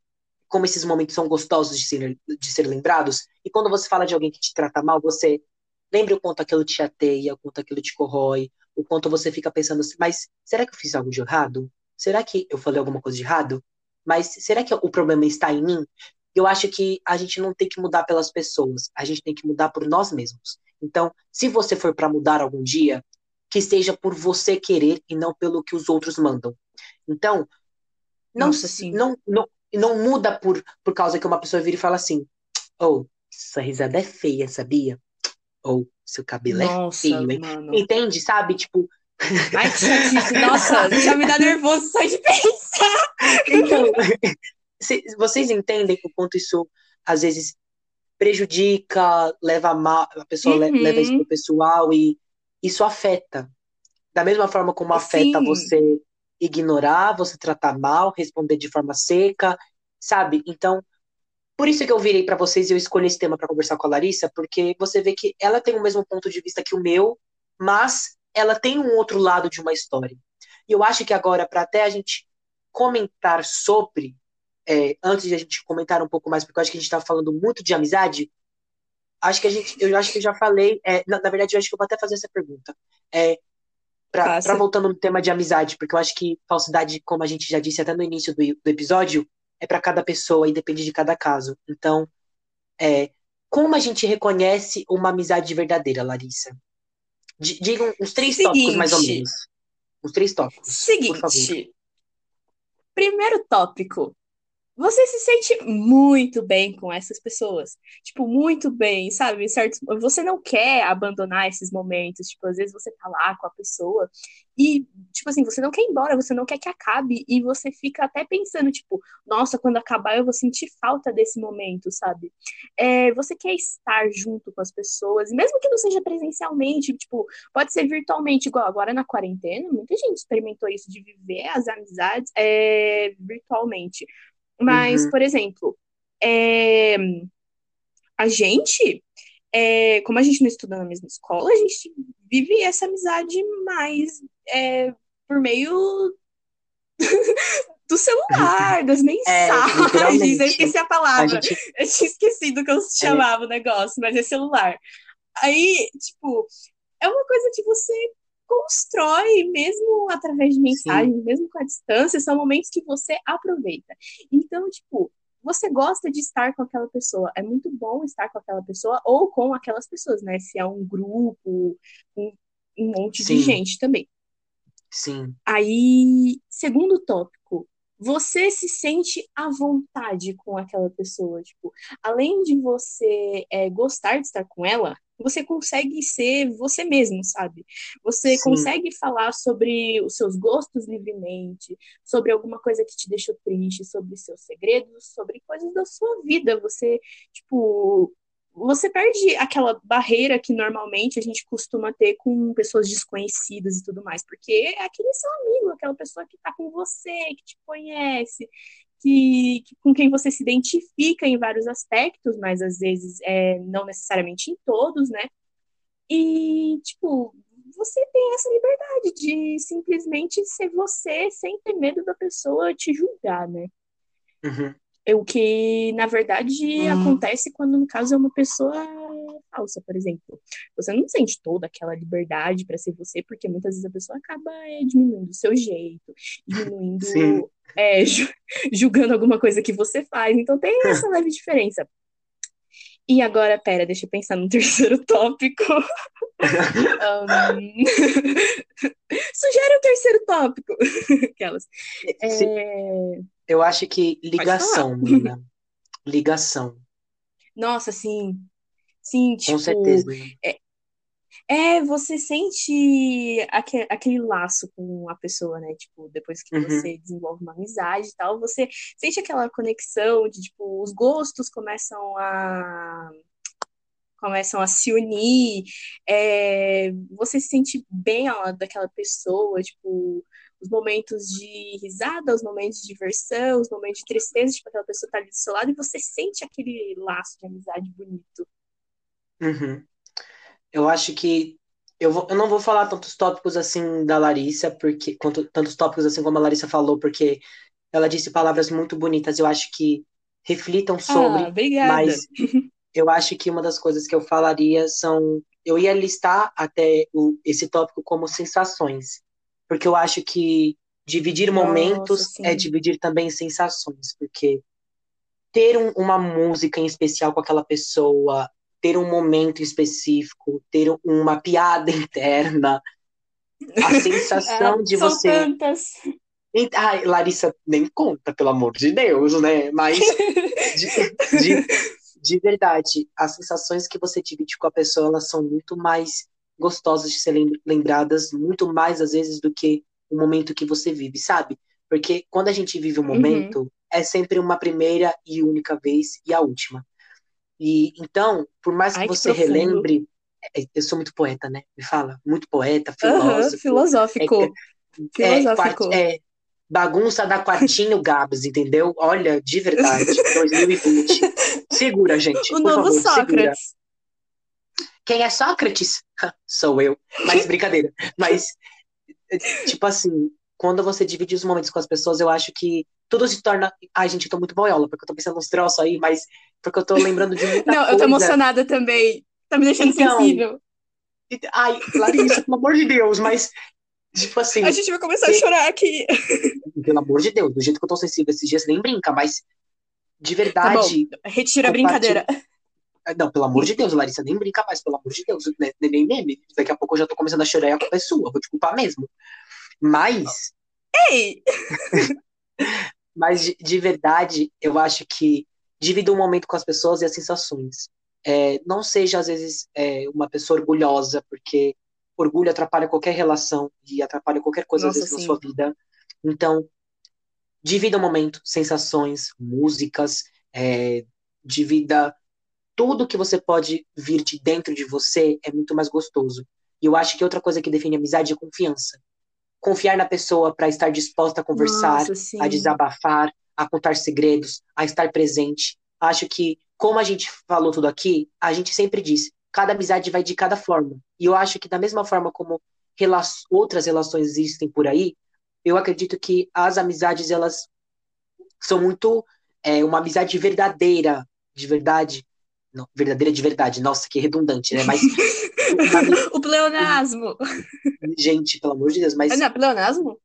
como esses momentos são gostosos de ser, de ser lembrados. E quando você fala de alguém que te trata mal, você lembra o quanto aquilo te chateia, o quanto aquilo te corrói, o quanto você fica pensando assim, mas será que eu fiz algo de errado? Será que eu falei alguma coisa de errado? Mas será que o problema está em mim? Eu acho que a gente não tem que mudar pelas pessoas, a gente tem que mudar por nós mesmos. Então, se você for para mudar algum dia, que seja por você querer e não pelo que os outros mandam. Então, não, Nossa, sim. não, não, não muda por, por causa que uma pessoa vira e fala assim: ou essa risada é feia, sabia? Ou seu cabelo é Nossa, feio, hein? mano. Entende, sabe? Tipo, Ai, que. [LAUGHS] Nossa, já me dá nervoso só de pensar. então, [LAUGHS] vocês entendem o quanto isso às vezes prejudica, leva mal, a pessoa Uhum. leva isso pro pessoal e isso afeta. Da mesma forma como afeta Sim. você ignorar, você tratar mal, responder de forma seca, sabe? Então, por isso que eu virei pra vocês e eu escolhi esse tema pra conversar com a Larissa, porque você vê que ela tem o mesmo ponto de vista que o meu, mas ela tem um outro lado de uma história. E eu acho que agora, para até a gente comentar sobre, é, antes de a gente comentar um pouco mais, porque eu acho que a gente tá falando muito de amizade, acho que a gente, eu acho que eu já falei, é, na, na verdade, eu acho que eu vou até fazer essa pergunta. É, pra voltando no tema de amizade, porque eu acho que falsidade, como a gente já disse até no início do, do episódio, é para cada pessoa e depende de cada caso. Então, é, como a gente reconhece uma amizade verdadeira, Larissa? Diga uns três Seguinte. tópicos, mais ou menos. Uns três tópicos. Seguinte. Primeiro tópico. Você se sente muito bem com essas pessoas. Tipo, muito bem, sabe? Certo? Você não quer abandonar esses momentos. Tipo, às vezes você tá lá com a pessoa e, tipo assim, você não quer ir embora, você não quer que acabe. E você fica até pensando, tipo, nossa, quando acabar eu vou sentir falta desse momento, sabe? É, você quer estar junto com as pessoas, mesmo que não seja presencialmente, tipo, pode ser virtualmente, igual agora na quarentena, muita gente experimentou isso de viver as amizades é, virtualmente. Mas, Uhum. por exemplo, é, a gente, é, como a gente não estuda na mesma escola, a gente vive essa amizade mais é, por meio [LAUGHS] do celular, das [LAUGHS] mensagens. literalmente. eu esqueci a A palavra. gente, Eu tinha esquecido que eu chamava o negócio, mas é celular. Aí, tipo, é uma coisa que você constrói mesmo através de mensagens, mesmo com a distância, são momentos que você aproveita. Então, tipo, você gosta de estar com aquela pessoa, é muito bom estar com aquela pessoa ou com aquelas pessoas, né? Se é um grupo, um, um monte Sim. de gente também. sim, Aí, segundo tópico, você se sente à vontade com aquela pessoa. Tipo, além de você é, gostar de estar com ela, você consegue ser você mesmo, sabe? Você Sim. consegue falar sobre os seus gostos livremente, sobre alguma coisa que te deixou triste, sobre seus segredos, sobre coisas da sua vida. Você, tipo, você perde aquela barreira que normalmente a gente costuma ter com pessoas desconhecidas e tudo mais, porque é aquele seu amigo, aquela pessoa que tá com você, que te conhece, que, que- com quem você se identifica em vários aspectos, mas às vezes é, não necessariamente em todos, né? E, tipo, você tem essa liberdade de simplesmente ser você sem ter medo da pessoa te julgar, né? uhum, o que, na verdade, Hum. acontece quando, no caso, é uma pessoa falsa, por exemplo. Você não sente toda aquela liberdade para ser você, porque muitas vezes a pessoa acaba é, diminuindo o seu jeito, diminuindo, é, [LAUGHS] ju- julgando alguma coisa que você faz. Então tem [LAUGHS] essa leve diferença. E agora, pera, deixa eu pensar no [LAUGHS] terceiro tópico. Ahn, Sugere o terceiro tópico. Aquelas. É, Eu acho que ligação, [LAUGHS] Mina. Ligação, Nossa, sim. Sim, com tipo, certeza. é, você sente aque- aquele laço com a pessoa, né? Tipo, depois que Uhum. você desenvolve uma amizade e tal, você sente aquela conexão de, tipo, os gostos começam a começam a se unir, é, você se sente bem ao lado daquela pessoa, tipo, os momentos de risada, os momentos de diversão, os momentos de tristeza, tipo, aquela pessoa tá ali do seu lado e você sente aquele laço de amizade bonito. Uhum. Eu acho que eu, vou, eu não vou falar tantos tópicos assim da Larissa, porque quanto, tantos tópicos assim como a Larissa falou, porque ela disse palavras muito bonitas. Eu acho que reflitam Ah, sobre, obrigada. mas [LAUGHS] eu acho que uma das coisas que eu falaria são. Eu ia listar até o, esse tópico como sensações, porque eu acho que dividir Nossa, momentos é sim. dividir também sensações, porque ter um- uma música em especial com aquela pessoa, ter um momento específico, ter uma piada [LAUGHS] interna, a [LAUGHS] sensação de são você. tantas. Ai, Larissa, nem conta, pelo amor de Deus, né? Mas [LAUGHS] de, de, de verdade, as sensações que você divide com a pessoa, elas são muito mais gostosas de ser lem- lembradas, muito mais às vezes do que o momento que você vive, sabe? Porque quando a gente vive um Uhum. momento, é sempre uma primeira e única vez e a última. E então, por mais que Ai, que você profundo. relembre, é, eu sou muito poeta, né? Me fala, muito poeta, filósofo, filosófico. é, Filosófico. quart- é, bagunça da Quartinho Gabs, entendeu? Olha, de verdade, 2020. [LAUGHS] Segura, gente, O novo favor, segura. Sócrates. Quem é Sócrates? [LAUGHS] Sou eu. Mas [LAUGHS] brincadeira. Mas, tipo assim, quando você divide os momentos com as pessoas, eu acho que tudo se torna. Ai, gente, eu tô muito boiola, porque eu tô pensando nos troços aí, mas porque eu tô lembrando de muita Não, eu tô coisa. emocionada também. Tá me deixando Então, sensível. Ai, Larissa, pelo amor de Deus, mas, tipo assim, A gente vai começar a que- chorar aqui. pelo amor de Deus, do jeito que eu tô sensível esses dias, nem brinca, mas de Tá verdade, retira a brincadeira. Não, pelo amor de Deus, Larissa, nem brinca mais, pelo amor de Deus, né? nem meme. Daqui a pouco eu já tô começando a chorar e a culpa é sua, vou te culpar mesmo. Mas. Ei! [LAUGHS] mas de, de, verdade, eu acho que divida um momento com as pessoas e as sensações. É, não seja, às vezes, é, uma pessoa orgulhosa, porque orgulho atrapalha qualquer relação e atrapalha qualquer coisa, Nossa, às vezes, sim. na sua vida. Então, divida o momento, sensações, músicas, é, divida tudo que você pode vir de dentro de você é muito mais gostoso. E eu acho que outra coisa que define amizade é confiança. Confiar na pessoa para estar disposta a conversar, Nossa, a desabafar, a contar segredos, a estar presente. Acho que, como a gente falou tudo aqui, a gente sempre diz, cada amizade vai de cada forma. E eu acho que da mesma forma como rela outras relações existem por aí, eu acredito que as amizades elas são muito é, uma amizade verdadeira, de verdade, não, verdadeira de verdade. Nossa, que redundante, né? Mas. [LAUGHS] o pleonasmo. Gente, pelo amor de Deus, mas. Não pleonasmo?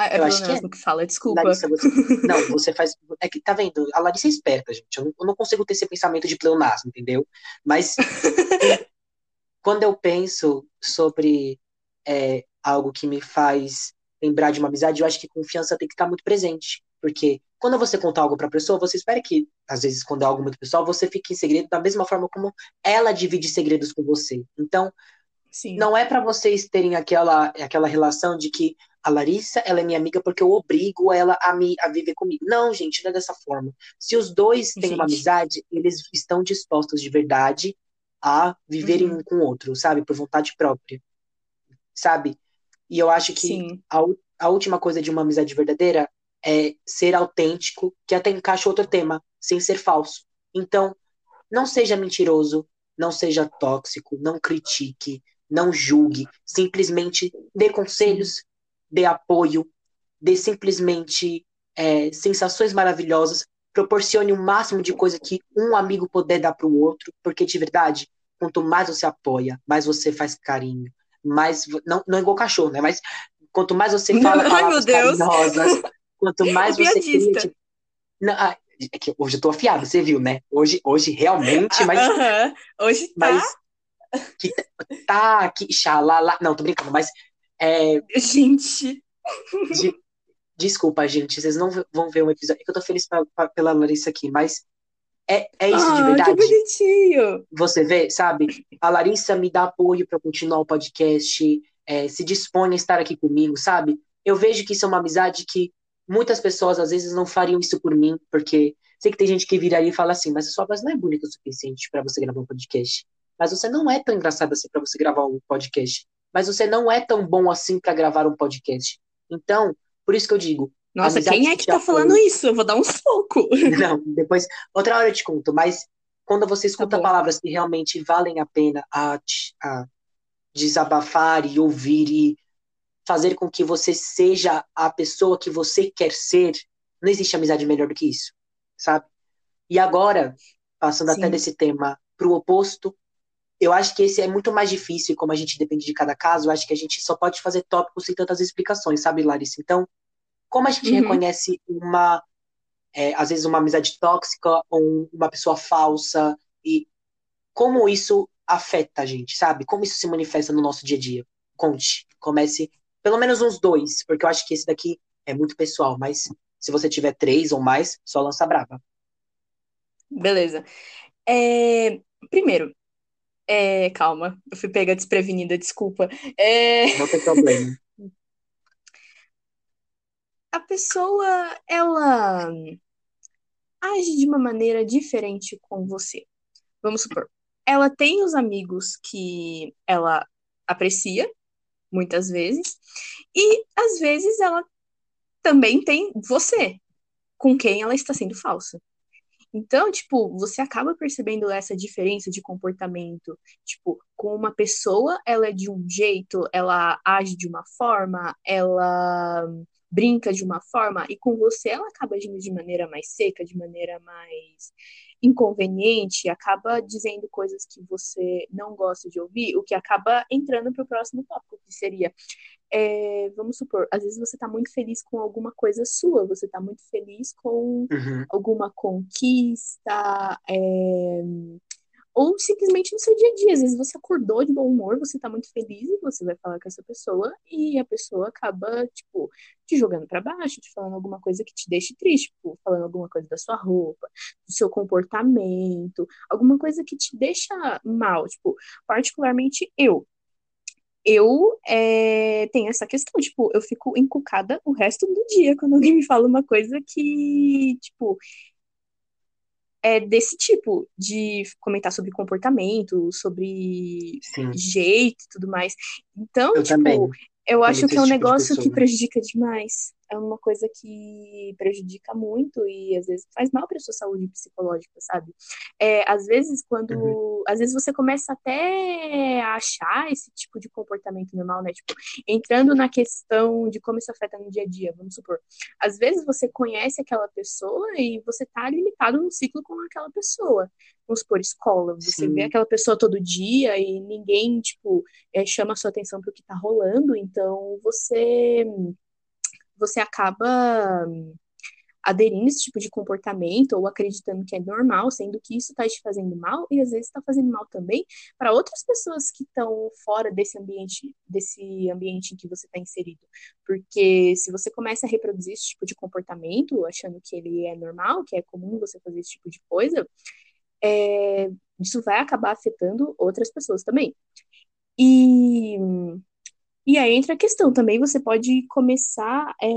Ah, é eu acho que, é. que fala, desculpa. Larissa, você... [LAUGHS] Não, você faz. É que, tá vendo? A Larissa é esperta, gente. Eu não, eu não consigo ter esse pensamento de pleonasmo, entendeu? Mas. [LAUGHS] quando eu penso sobre é, algo que me faz lembrar de uma amizade, eu acho que confiança tem que estar muito presente. Porque quando você conta algo para a pessoa, você espera que, às vezes, quando é algo muito pessoal, você fique em segredo da mesma forma como ela divide segredos com você. Então, Sim. não é para vocês terem aquela, aquela relação de que a Larissa, ela é minha amiga porque eu obrigo ela a, me, a viver comigo. Não, gente, não é dessa forma. Se os dois têm gente. uma amizade, eles estão dispostos de verdade a viverem uhum. um com o outro, sabe? Por vontade própria. Sabe? E eu acho que a, a última coisa de uma amizade verdadeira é ser autêntico, que até encaixa outro tema, sem ser falso. Então, não seja mentiroso, não seja tóxico, não critique, não julgue, simplesmente dê conselhos, dê apoio, dê simplesmente é, sensações maravilhosas, proporcione o máximo de coisa que um amigo puder dar para o outro, porque de verdade, quanto mais você apoia, mais você faz carinho, mais não, não é igual cachorro, né? Mas quanto mais você fala palavras carinhosas, Quanto [LAUGHS] mais você cria, tipo, não, ah, é que hoje eu tô afiado, você viu, né? Hoje, hoje realmente, mas. Uh -huh. Hoje tá. Mas, que tá, que xalala. Não, tô brincando, mas. É, gente. De, desculpa, gente, vocês não vão ver um episódio. É que eu tô feliz pra, pra, pela Larissa aqui, mas. É, é isso ah, de verdade. Que bonitinho. Você vê, sabe? A Larissa me dá apoio para continuar o podcast, é, se dispõe a estar aqui comigo, sabe? Eu vejo que isso é uma amizade que Muitas pessoas às vezes não fariam isso por mim, porque sei que tem gente que viraria e fala assim, mas a sua voz não é bonita o suficiente para você gravar um podcast. Mas você não é tão engraçado assim para você gravar um podcast. Mas você não é tão bom assim para gravar um podcast. Então, por isso que eu digo. Nossa, quem é que tá falando isso? Eu vou dar um soco. [LAUGHS] Não, depois, outra hora eu te conto, mas quando você tá escuta tá palavras que realmente valem a pena a, a desabafar e ouvir e fazer com que você seja a pessoa que você quer ser, não existe amizade melhor do que isso, sabe? E agora, passando Sim. até desse tema para o oposto, eu acho que esse é muito mais difícil, e como a gente depende de cada caso, eu acho que a gente só pode fazer tópicos sem tantas explicações, sabe, Larissa? Então, como a gente uhum. reconhece uma, é, às vezes, uma amizade tóxica ou uma pessoa falsa, e como isso afeta a gente, sabe? Como isso se manifesta no nosso dia a dia? Conte, comece pelo menos uns dois, porque eu acho que esse daqui é muito pessoal, mas se você tiver três ou mais, só lança brava. Beleza. É, primeiro, é, calma, eu fui pega desprevenida, desculpa. É... Não tem problema. [LAUGHS] A pessoa, ela age de uma maneira diferente com você. Vamos supor, ela tem os amigos que ela aprecia, muitas vezes, e às vezes ela também tem você, com quem ela está sendo falsa. Então, tipo, você acaba percebendo essa diferença de comportamento. Tipo, com uma pessoa, ela é de um jeito, ela age de uma forma, ela brinca de uma forma, e com você ela acaba agindo de maneira mais seca, de maneira mais inconveniente, acaba dizendo coisas que você não gosta de ouvir, o que acaba entrando para o próximo tópico, que seria, é, vamos supor, às vezes você está muito feliz com alguma coisa sua, você está muito feliz com uhum. alguma conquista, é, ou simplesmente no seu dia a dia. Às vezes você acordou de bom humor, você tá muito feliz e você vai falar com essa pessoa e a pessoa acaba, tipo, te jogando para baixo, te falando alguma coisa que te deixe triste, tipo, falando alguma coisa da sua roupa, do seu comportamento, alguma coisa que te deixa mal, tipo, particularmente eu. Eu é, tenho essa questão, tipo, eu fico encucada o resto do dia quando alguém me fala uma coisa que, tipo, é desse tipo, de comentar sobre comportamento, sobre Sim. jeito e tudo mais. Então, eu tipo, também. eu acho que é um tipo negócio que prejudica demais é uma coisa que prejudica muito e às vezes faz mal para sua saúde psicológica, sabe? É, às vezes quando, uhum. às vezes você começa até a achar esse tipo de comportamento normal, né? Tipo, entrando na questão de como isso afeta no dia a dia, vamos supor. Às vezes você conhece aquela pessoa e você tá limitado num ciclo com aquela pessoa. Vamos supor, escola, você Sim. vê aquela pessoa todo dia e ninguém, tipo, é, chama a sua atenção pro que tá rolando, então você você acaba hum, aderindo a esse tipo de comportamento ou acreditando que é normal, sendo que isso está te fazendo mal e às vezes está fazendo mal também para outras pessoas que estão fora desse ambiente, desse ambiente em que você está inserido. Porque se você começa a reproduzir esse tipo de comportamento, achando que ele é normal, que é comum você fazer esse tipo de coisa, é, isso vai acabar afetando outras pessoas também. E e aí entra a questão também, você pode começar é,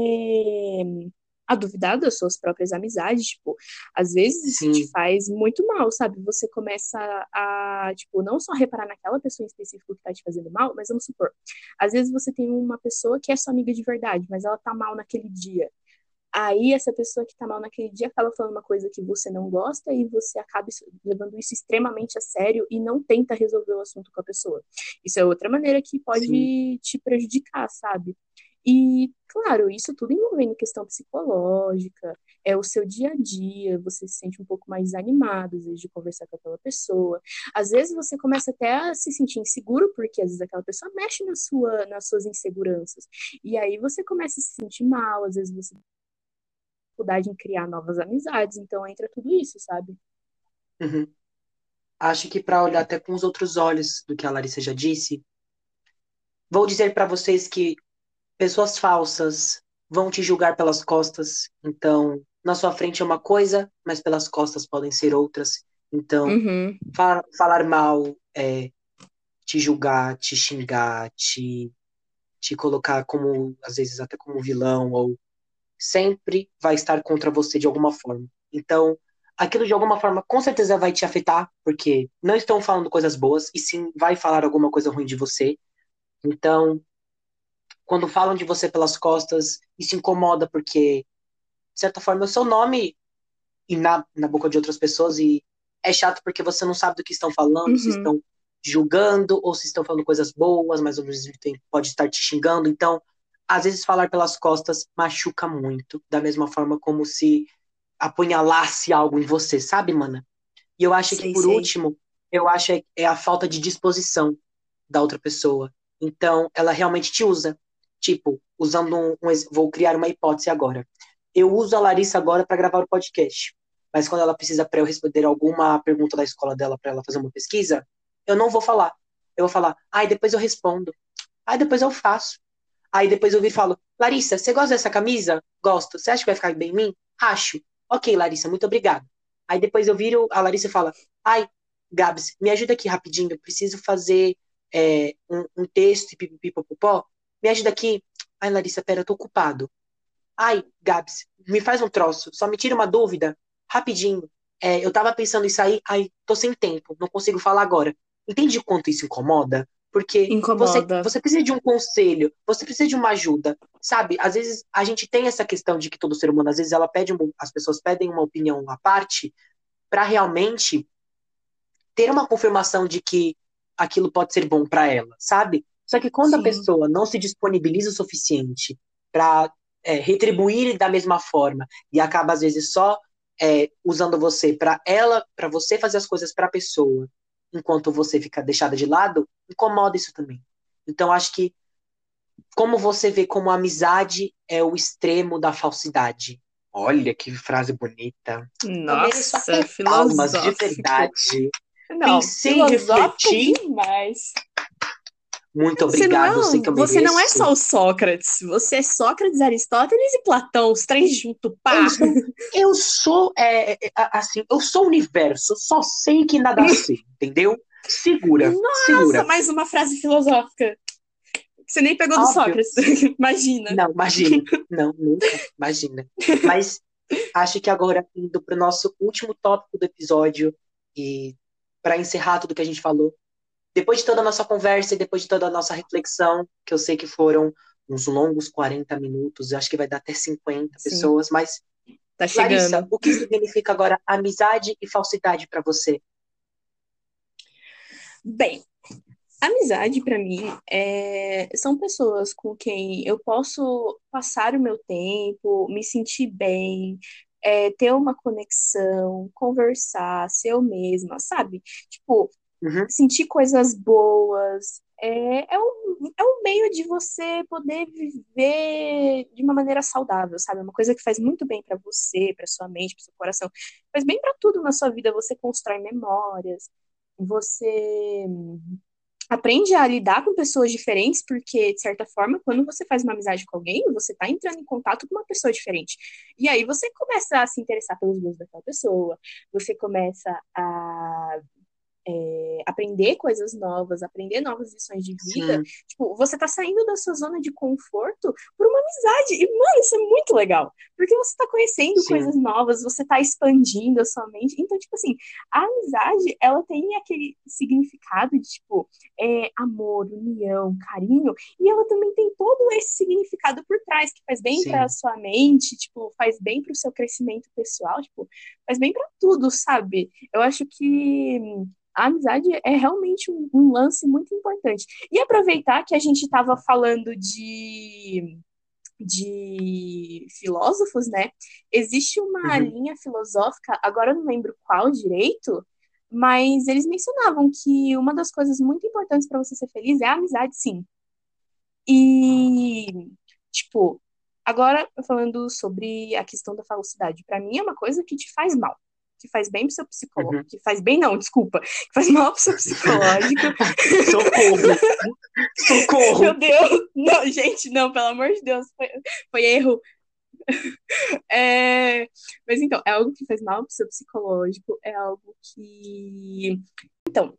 a duvidar das suas próprias amizades, tipo, às vezes Sim. te faz muito mal, sabe? Você começa a, tipo, não só reparar naquela pessoa em específico que tá te fazendo mal, mas vamos supor, às vezes você tem uma pessoa que é sua amiga de verdade, mas ela tá mal naquele dia. Aí essa pessoa que tá mal naquele dia acaba falando uma coisa que você não gosta e você acaba levando isso extremamente a sério e não tenta resolver o assunto com a pessoa. Isso é outra maneira que pode Sim. te prejudicar, sabe? E, claro, isso tudo envolvendo questão psicológica, é o seu dia a dia, você se sente um pouco mais desanimado, às vezes, de conversar com aquela pessoa. Às vezes você começa até a se sentir inseguro, porque às vezes aquela pessoa mexe na sua, nas suas inseguranças. E aí você começa a se sentir mal, às vezes você dificuldade em criar novas amizades. Então entra tudo isso, sabe? Uhum. Acho que para olhar até com os outros olhos do que a Larissa já disse, vou dizer para vocês que pessoas falsas vão te julgar pelas costas. Então, na sua frente é uma coisa, mas pelas costas podem ser outras. Então, uhum. falar, falar mal, é, te julgar, te xingar, te, te colocar como, às vezes, até como vilão ou sempre vai estar contra você de alguma forma. Então, aquilo de alguma forma com certeza vai te afetar, porque não estão falando coisas boas, e sim vai falar alguma coisa ruim de você. Então, quando falam de você pelas costas, isso incomoda, porque, de certa forma, é o seu nome e na, na boca de outras pessoas, e é chato porque você não sabe do que estão falando, uhum. se estão julgando, ou se estão falando coisas boas, mas ao mesmo tempo pode estar te xingando. Então, às vezes falar pelas costas machuca muito, da mesma forma como se apunhalasse algo em você, sabe, mana? E eu acho sei, que, por sei. último, eu acho é, é a falta de disposição da outra pessoa. Então, ela realmente te usa. Tipo, usando um, um vou criar uma hipótese agora. Eu uso a Larissa agora para gravar o podcast. Mas quando ela precisa para eu responder alguma pergunta da escola dela para ela fazer uma pesquisa, eu não vou falar. Eu vou falar, ai, depois eu respondo. Ai, depois eu faço. Aí depois eu vi e falo, Larissa, você gosta dessa camisa? Gosto. Você acha que vai ficar bem em mim? Acho. Ok, Larissa, muito obrigado. Aí depois eu viro a Larissa fala, ai, Gabs, me ajuda aqui rapidinho, eu preciso fazer é, um, um, texto e pipipipopopó. Me ajuda aqui. Ai, Larissa, pera, eu tô ocupado. Ai, Gabs, me faz um troço, só me tira uma dúvida, rapidinho. É, eu tava pensando em sair, ai, tô sem tempo, não consigo falar agora. Entende o quanto isso incomoda? Porque você, você precisa de um conselho, você precisa de uma ajuda, sabe? Às vezes a gente tem essa questão de que todo ser humano, às vezes ela pede, as pessoas pedem uma opinião à parte para realmente ter uma confirmação de que aquilo pode ser bom para ela, sabe? Só que quando Sim. a pessoa não se disponibiliza o suficiente para é, retribuir da mesma forma e acaba às vezes só é, usando você para ela, para você fazer as coisas para a pessoa enquanto você fica deixada de lado, incomoda isso também. Então, acho que como você vê como a amizade é o extremo da falsidade. Olha que frase bonita. Nossa, filosófica. de verdade. Não, pensei em refletir. demais. Muito obrigado, você não, que eu você não é mereço. só o Sócrates, você é Sócrates, Aristóteles e Platão, os três juntos, pá. Eu sou, eu sou é, é, assim, eu sou o universo, só sei que nada [LAUGHS] sei, entendeu? Segura, Nossa, segura. mais uma frase filosófica. Você nem pegou do Óbvio. Sócrates, [LAUGHS] imagina. Não, imagina. Não, nunca, imagina. Mas acho que agora, indo para o nosso último tópico do episódio, e para encerrar tudo que a gente falou, depois de toda a nossa conversa e depois de toda a nossa reflexão, que eu sei que foram uns longos 40 minutos, eu acho que vai dar até 50 Sim. pessoas, mas, Tá chegando. Larissa, o que significa agora amizade e falsidade para você? Bem, amizade pra mim é... são pessoas com quem eu posso passar o meu tempo, me sentir bem, é, ter uma conexão, conversar, ser eu mesma, sabe? Tipo, Uhum, sentir coisas boas. É, é, um, é um meio de você poder viver de uma maneira saudável, sabe? É Uma coisa que faz muito bem pra você, pra sua mente, pro seu coração. Faz bem pra tudo na sua vida. Você constrói memórias, você aprende a lidar com pessoas diferentes, porque, de certa forma, quando você faz uma amizade com alguém, você está entrando em contato com uma pessoa diferente. E aí você começa a se interessar pelos gostos daquela pessoa, você começa a é, aprender coisas novas, aprender novas lições de vida. sim, Tipo, você tá saindo da sua zona de conforto por uma amizade. E, mano, isso é muito legal. Porque você tá conhecendo Sim. coisas novas, você tá expandindo a sua mente. Então, tipo assim, a amizade, ela tem aquele significado de, tipo, é, amor, união, carinho. E ela também tem todo esse significado por trás, que faz bem Sim. pra sua mente, tipo, faz bem pro seu crescimento pessoal, tipo, faz bem pra tudo, sabe? Eu acho que a amizade é realmente um, um lance muito importante. E aproveitar que a gente estava falando de, de filósofos, né? Existe uma Uhum. linha filosófica, agora eu não lembro qual direito, mas eles mencionavam que uma das coisas muito importantes para você ser feliz é a amizade, sim. E, tipo, agora falando sobre a questão da falsidade, para mim é uma coisa que te faz mal, que faz bem pro seu psicológico, Uhum. que faz bem não, desculpa, que faz mal pro seu [LAUGHS] psicológico. Socorro! Socorro! Meu Deus, não, gente, não, pelo amor de Deus, foi, foi erro. [LAUGHS] É, mas então, é algo que faz mal pro seu psicológico, é algo que. Então,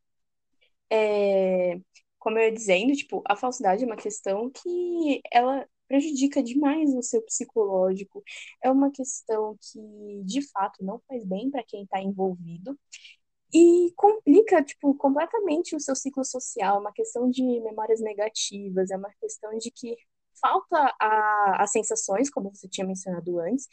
é, como eu ia dizendo, tipo, a falsidade é uma questão que ela prejudica demais o seu psicológico. É uma questão que, de fato, não faz bem para quem está envolvido e complica, tipo, completamente o seu ciclo social. É uma questão de memórias negativas, é uma questão de que falta a, as sensações, como você tinha mencionado antes,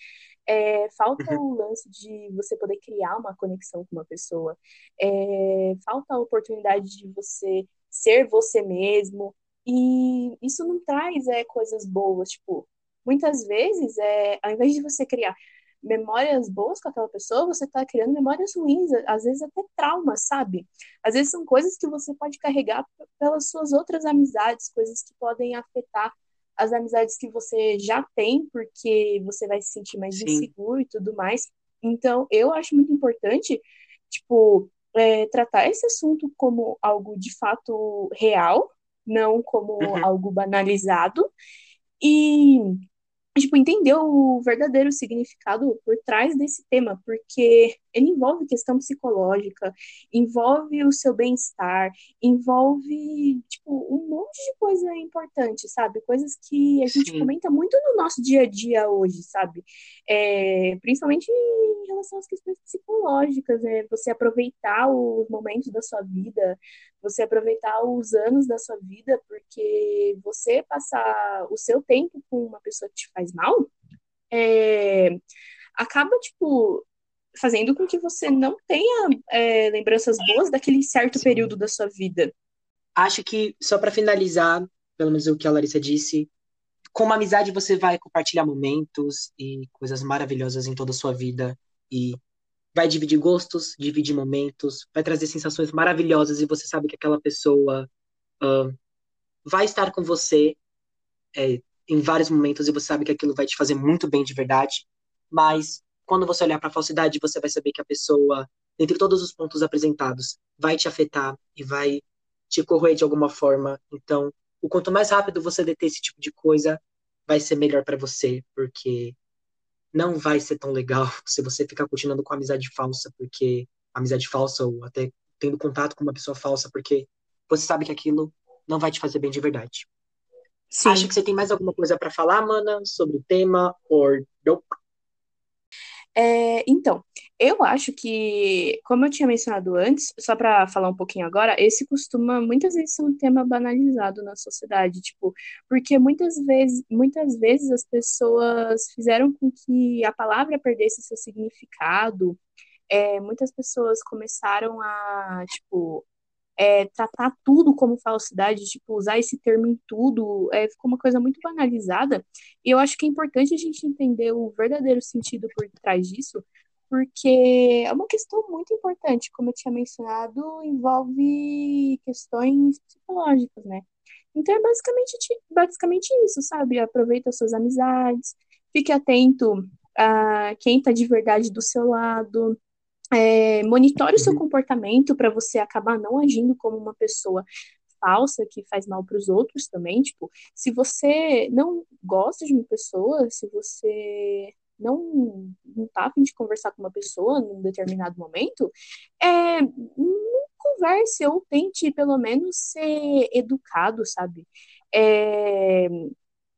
é, falta Uhum. o lance de você poder criar uma conexão com uma pessoa, é, falta a oportunidade de você ser você mesmo, e isso não traz é, coisas boas, tipo, muitas vezes, é, ao invés de você criar memórias boas com aquela pessoa, você tá criando memórias ruins, às vezes até traumas, sabe? Às vezes são coisas que você pode carregar pelas suas outras amizades, coisas que podem afetar as amizades que você já tem, porque você vai se sentir mais Sim. inseguro e tudo mais. Então, eu acho muito importante, tipo, é, tratar esse assunto como algo de fato real, não como Uhum. algo banalizado, e tipo, entender o verdadeiro significado por trás desse tema, porque ele envolve questão psicológica, envolve o seu bem-estar, envolve, tipo, um monte de coisa importante, sabe? Coisas que a gente Sim. comenta muito no nosso dia a dia hoje, sabe? É, principalmente em relação às questões psicológicas, né? Você aproveitar os momentos da sua vida, você aproveitar os anos da sua vida, porque você passar o seu tempo com uma pessoa que te faz mal, é, acaba, tipo, fazendo com que você não tenha é, lembranças boas daquele certo Sim. período da sua vida. Acho que, só para finalizar, pelo menos o que a Larissa disse, com uma amizade você vai compartilhar momentos e coisas maravilhosas em toda a sua vida e vai dividir gostos, dividir momentos, vai trazer sensações maravilhosas e você sabe que aquela pessoa ah, vai estar com você é, em vários momentos e você sabe que aquilo vai te fazer muito bem de verdade, mas quando você olhar para a falsidade, você vai saber que a pessoa dentre todos os pontos apresentados, vai te afetar e vai te corroer de alguma forma. Então, o quanto mais rápido você deter esse tipo de coisa, vai ser melhor para você, porque não vai ser tão legal [LAUGHS] se você ficar continuando com amizade falsa, porque amizade falsa ou até tendo contato com uma pessoa falsa, porque você sabe que aquilo não vai te fazer bem de verdade. Sim. Acha que você tem mais alguma coisa para falar, mana, sobre o tema? Or nope? É, então, eu acho que, como eu tinha mencionado antes, só para falar um pouquinho agora, esse costuma muitas vezes ser um tema banalizado na sociedade, tipo, porque muitas vezes, muitas vezes as pessoas fizeram com que a palavra perdesse seu significado. É, muitas pessoas começaram a, tipo, é, tratar tudo como falsidade, tipo, usar esse termo em tudo, é, ficou uma coisa muito banalizada. E eu acho que é importante a gente entender o verdadeiro sentido por trás disso, porque é uma questão muito importante, como eu tinha mencionado, envolve questões psicológicas, né? Então é basicamente, basicamente isso, sabe? Aproveita suas amizades, fique atento a quem tá de verdade do seu lado, é, monitore o seu uhum. comportamento para você acabar não agindo como uma pessoa falsa que faz mal para os outros também. Tipo, se você não gosta de uma pessoa, se você não, não tá a fim de conversar com uma pessoa num determinado momento, é, não converse ou tente pelo menos ser educado, sabe? É,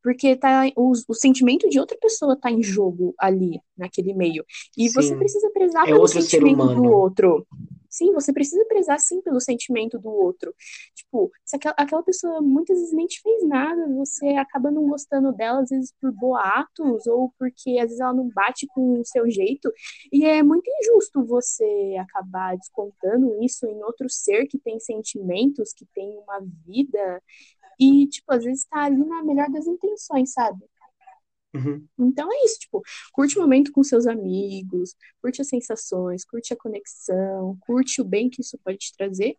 porque tá, o, o sentimento de outra pessoa tá em jogo ali, naquele meio. E sim. você precisa prezar é pelo sentimento do outro. Sim, você precisa prezar sim pelo sentimento do outro. Tipo, se aquela, aquela pessoa muitas vezes nem te fez nada, você acaba não gostando dela, às vezes por boatos, ou porque às vezes ela não bate com o seu jeito. E é muito injusto você acabar descontando isso em outro ser que tem sentimentos, que tem uma vida, e, tipo, às vezes tá ali na melhor das intenções, sabe? Uhum. Então é isso, tipo, curte o momento com seus amigos, curte as sensações, curte a conexão, curte o bem que isso pode te trazer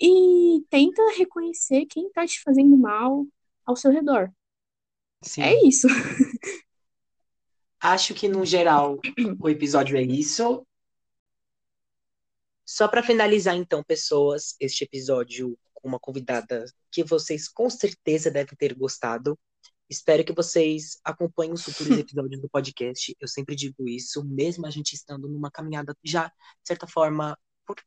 e tenta reconhecer quem tá te fazendo mal ao seu redor. Sim. É isso. Acho que no geral o episódio é isso. Só para finalizar então, pessoas, este episódio uma convidada que vocês com certeza devem ter gostado. Espero que vocês acompanhem os futuros [LAUGHS] episódios do podcast. Eu sempre digo isso, mesmo a gente estando numa caminhada já, de certa forma,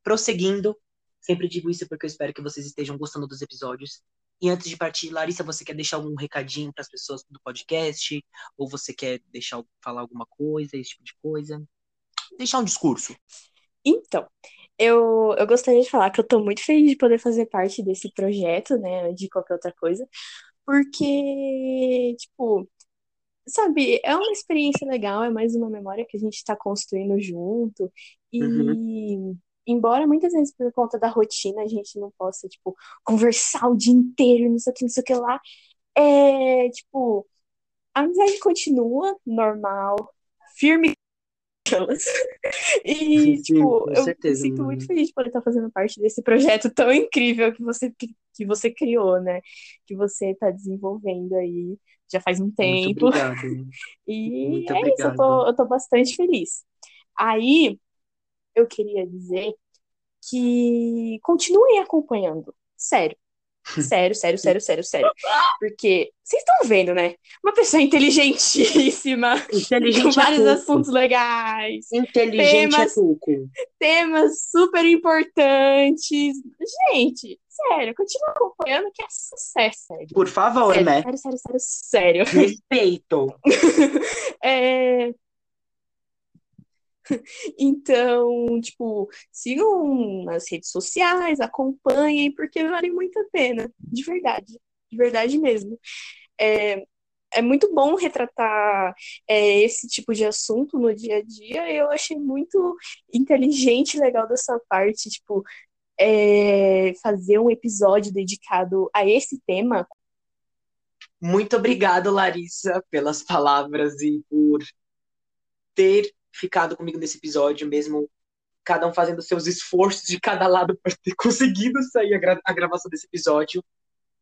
prosseguindo. Sempre digo isso porque eu espero que vocês estejam gostando dos episódios. E antes de partir, Larissa, você quer deixar algum recadinho para as pessoas do podcast? Ou você quer deixar falar alguma coisa, esse tipo de coisa? Deixar um discurso. Então, eu, eu gostaria de falar que eu estou muito feliz de poder fazer parte desse projeto, né, de qualquer outra coisa, porque, tipo, sabe, é uma experiência legal, é mais uma memória que a gente está construindo junto, e uhum. embora muitas vezes por conta da rotina a gente não possa, tipo, conversar o dia inteiro, não sei o que, não sei o que lá, é, tipo, a amizade continua normal, firme E, [LAUGHS] Sim, tipo, eu certeza, me sinto muito feliz de poder estar fazendo parte desse projeto tão incrível que você, que, que você criou, né? Que você está desenvolvendo aí já faz um tempo. Muito obrigado. [LAUGHS] E muito é obrigado. isso, eu tô, eu tô bastante feliz. Aí, eu queria dizer que continuem acompanhando. Sério. Sério, sério, sério, sério, sério. Porque vocês estão vendo, né? Uma pessoa inteligentíssima, Inteligente com vários é assuntos legais. Inteligente é temas, é pouco. Temas super importantes. Gente, sério, continua acompanhando que é sucesso, sério. Por favor, sério, né? Sério, sério, sério, sério. Respeito. [LAUGHS] é, [LAUGHS] Então, tipo, sigam nas redes sociais, acompanhem, porque vale muito a pena, de verdade, de verdade mesmo. É, é muito bom retratar é, esse tipo de assunto no dia a dia. Eu achei muito inteligente e legal dessa parte, tipo, é, fazer um episódio dedicado a esse tema. Muito obrigado, Larissa, pelas palavras e por ter ficado comigo nesse episódio, mesmo cada um fazendo seus esforços de cada lado para ter [LAUGHS] conseguido sair a, gra a, gravação desse episódio.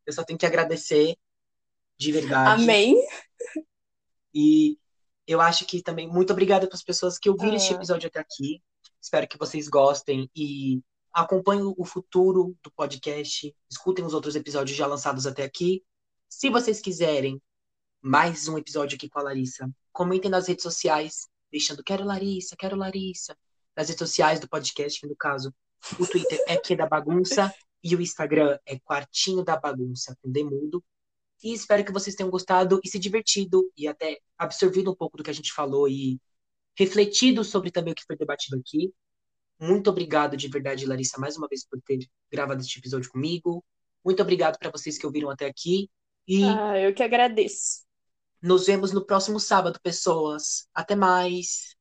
Eu só tenho que agradecer de verdade. Amém. E eu acho que também muito obrigada para as pessoas que ouviram ah. este episódio até aqui. Espero que vocês gostem e acompanhem o futuro do podcast. Escutem os outros episódios já lançados até aqui. Se vocês quiserem mais um episódio aqui com a Larissa, comentem nas redes sociais, deixando quero Larissa, quero Larissa. Nas redes sociais do podcast, que no caso, o Twitter é que da bagunça e o Instagram é quartinho da bagunça com Demundo. E espero que vocês tenham gostado e se divertido e até absorvido um pouco do que a gente falou e refletido sobre também o que foi debatido aqui. Muito obrigado de verdade, Larissa, mais uma vez por ter gravado este episódio comigo. Muito obrigado para vocês que ouviram até aqui. E ah, eu que agradeço. Nos vemos no próximo sábado, pessoas. Até mais.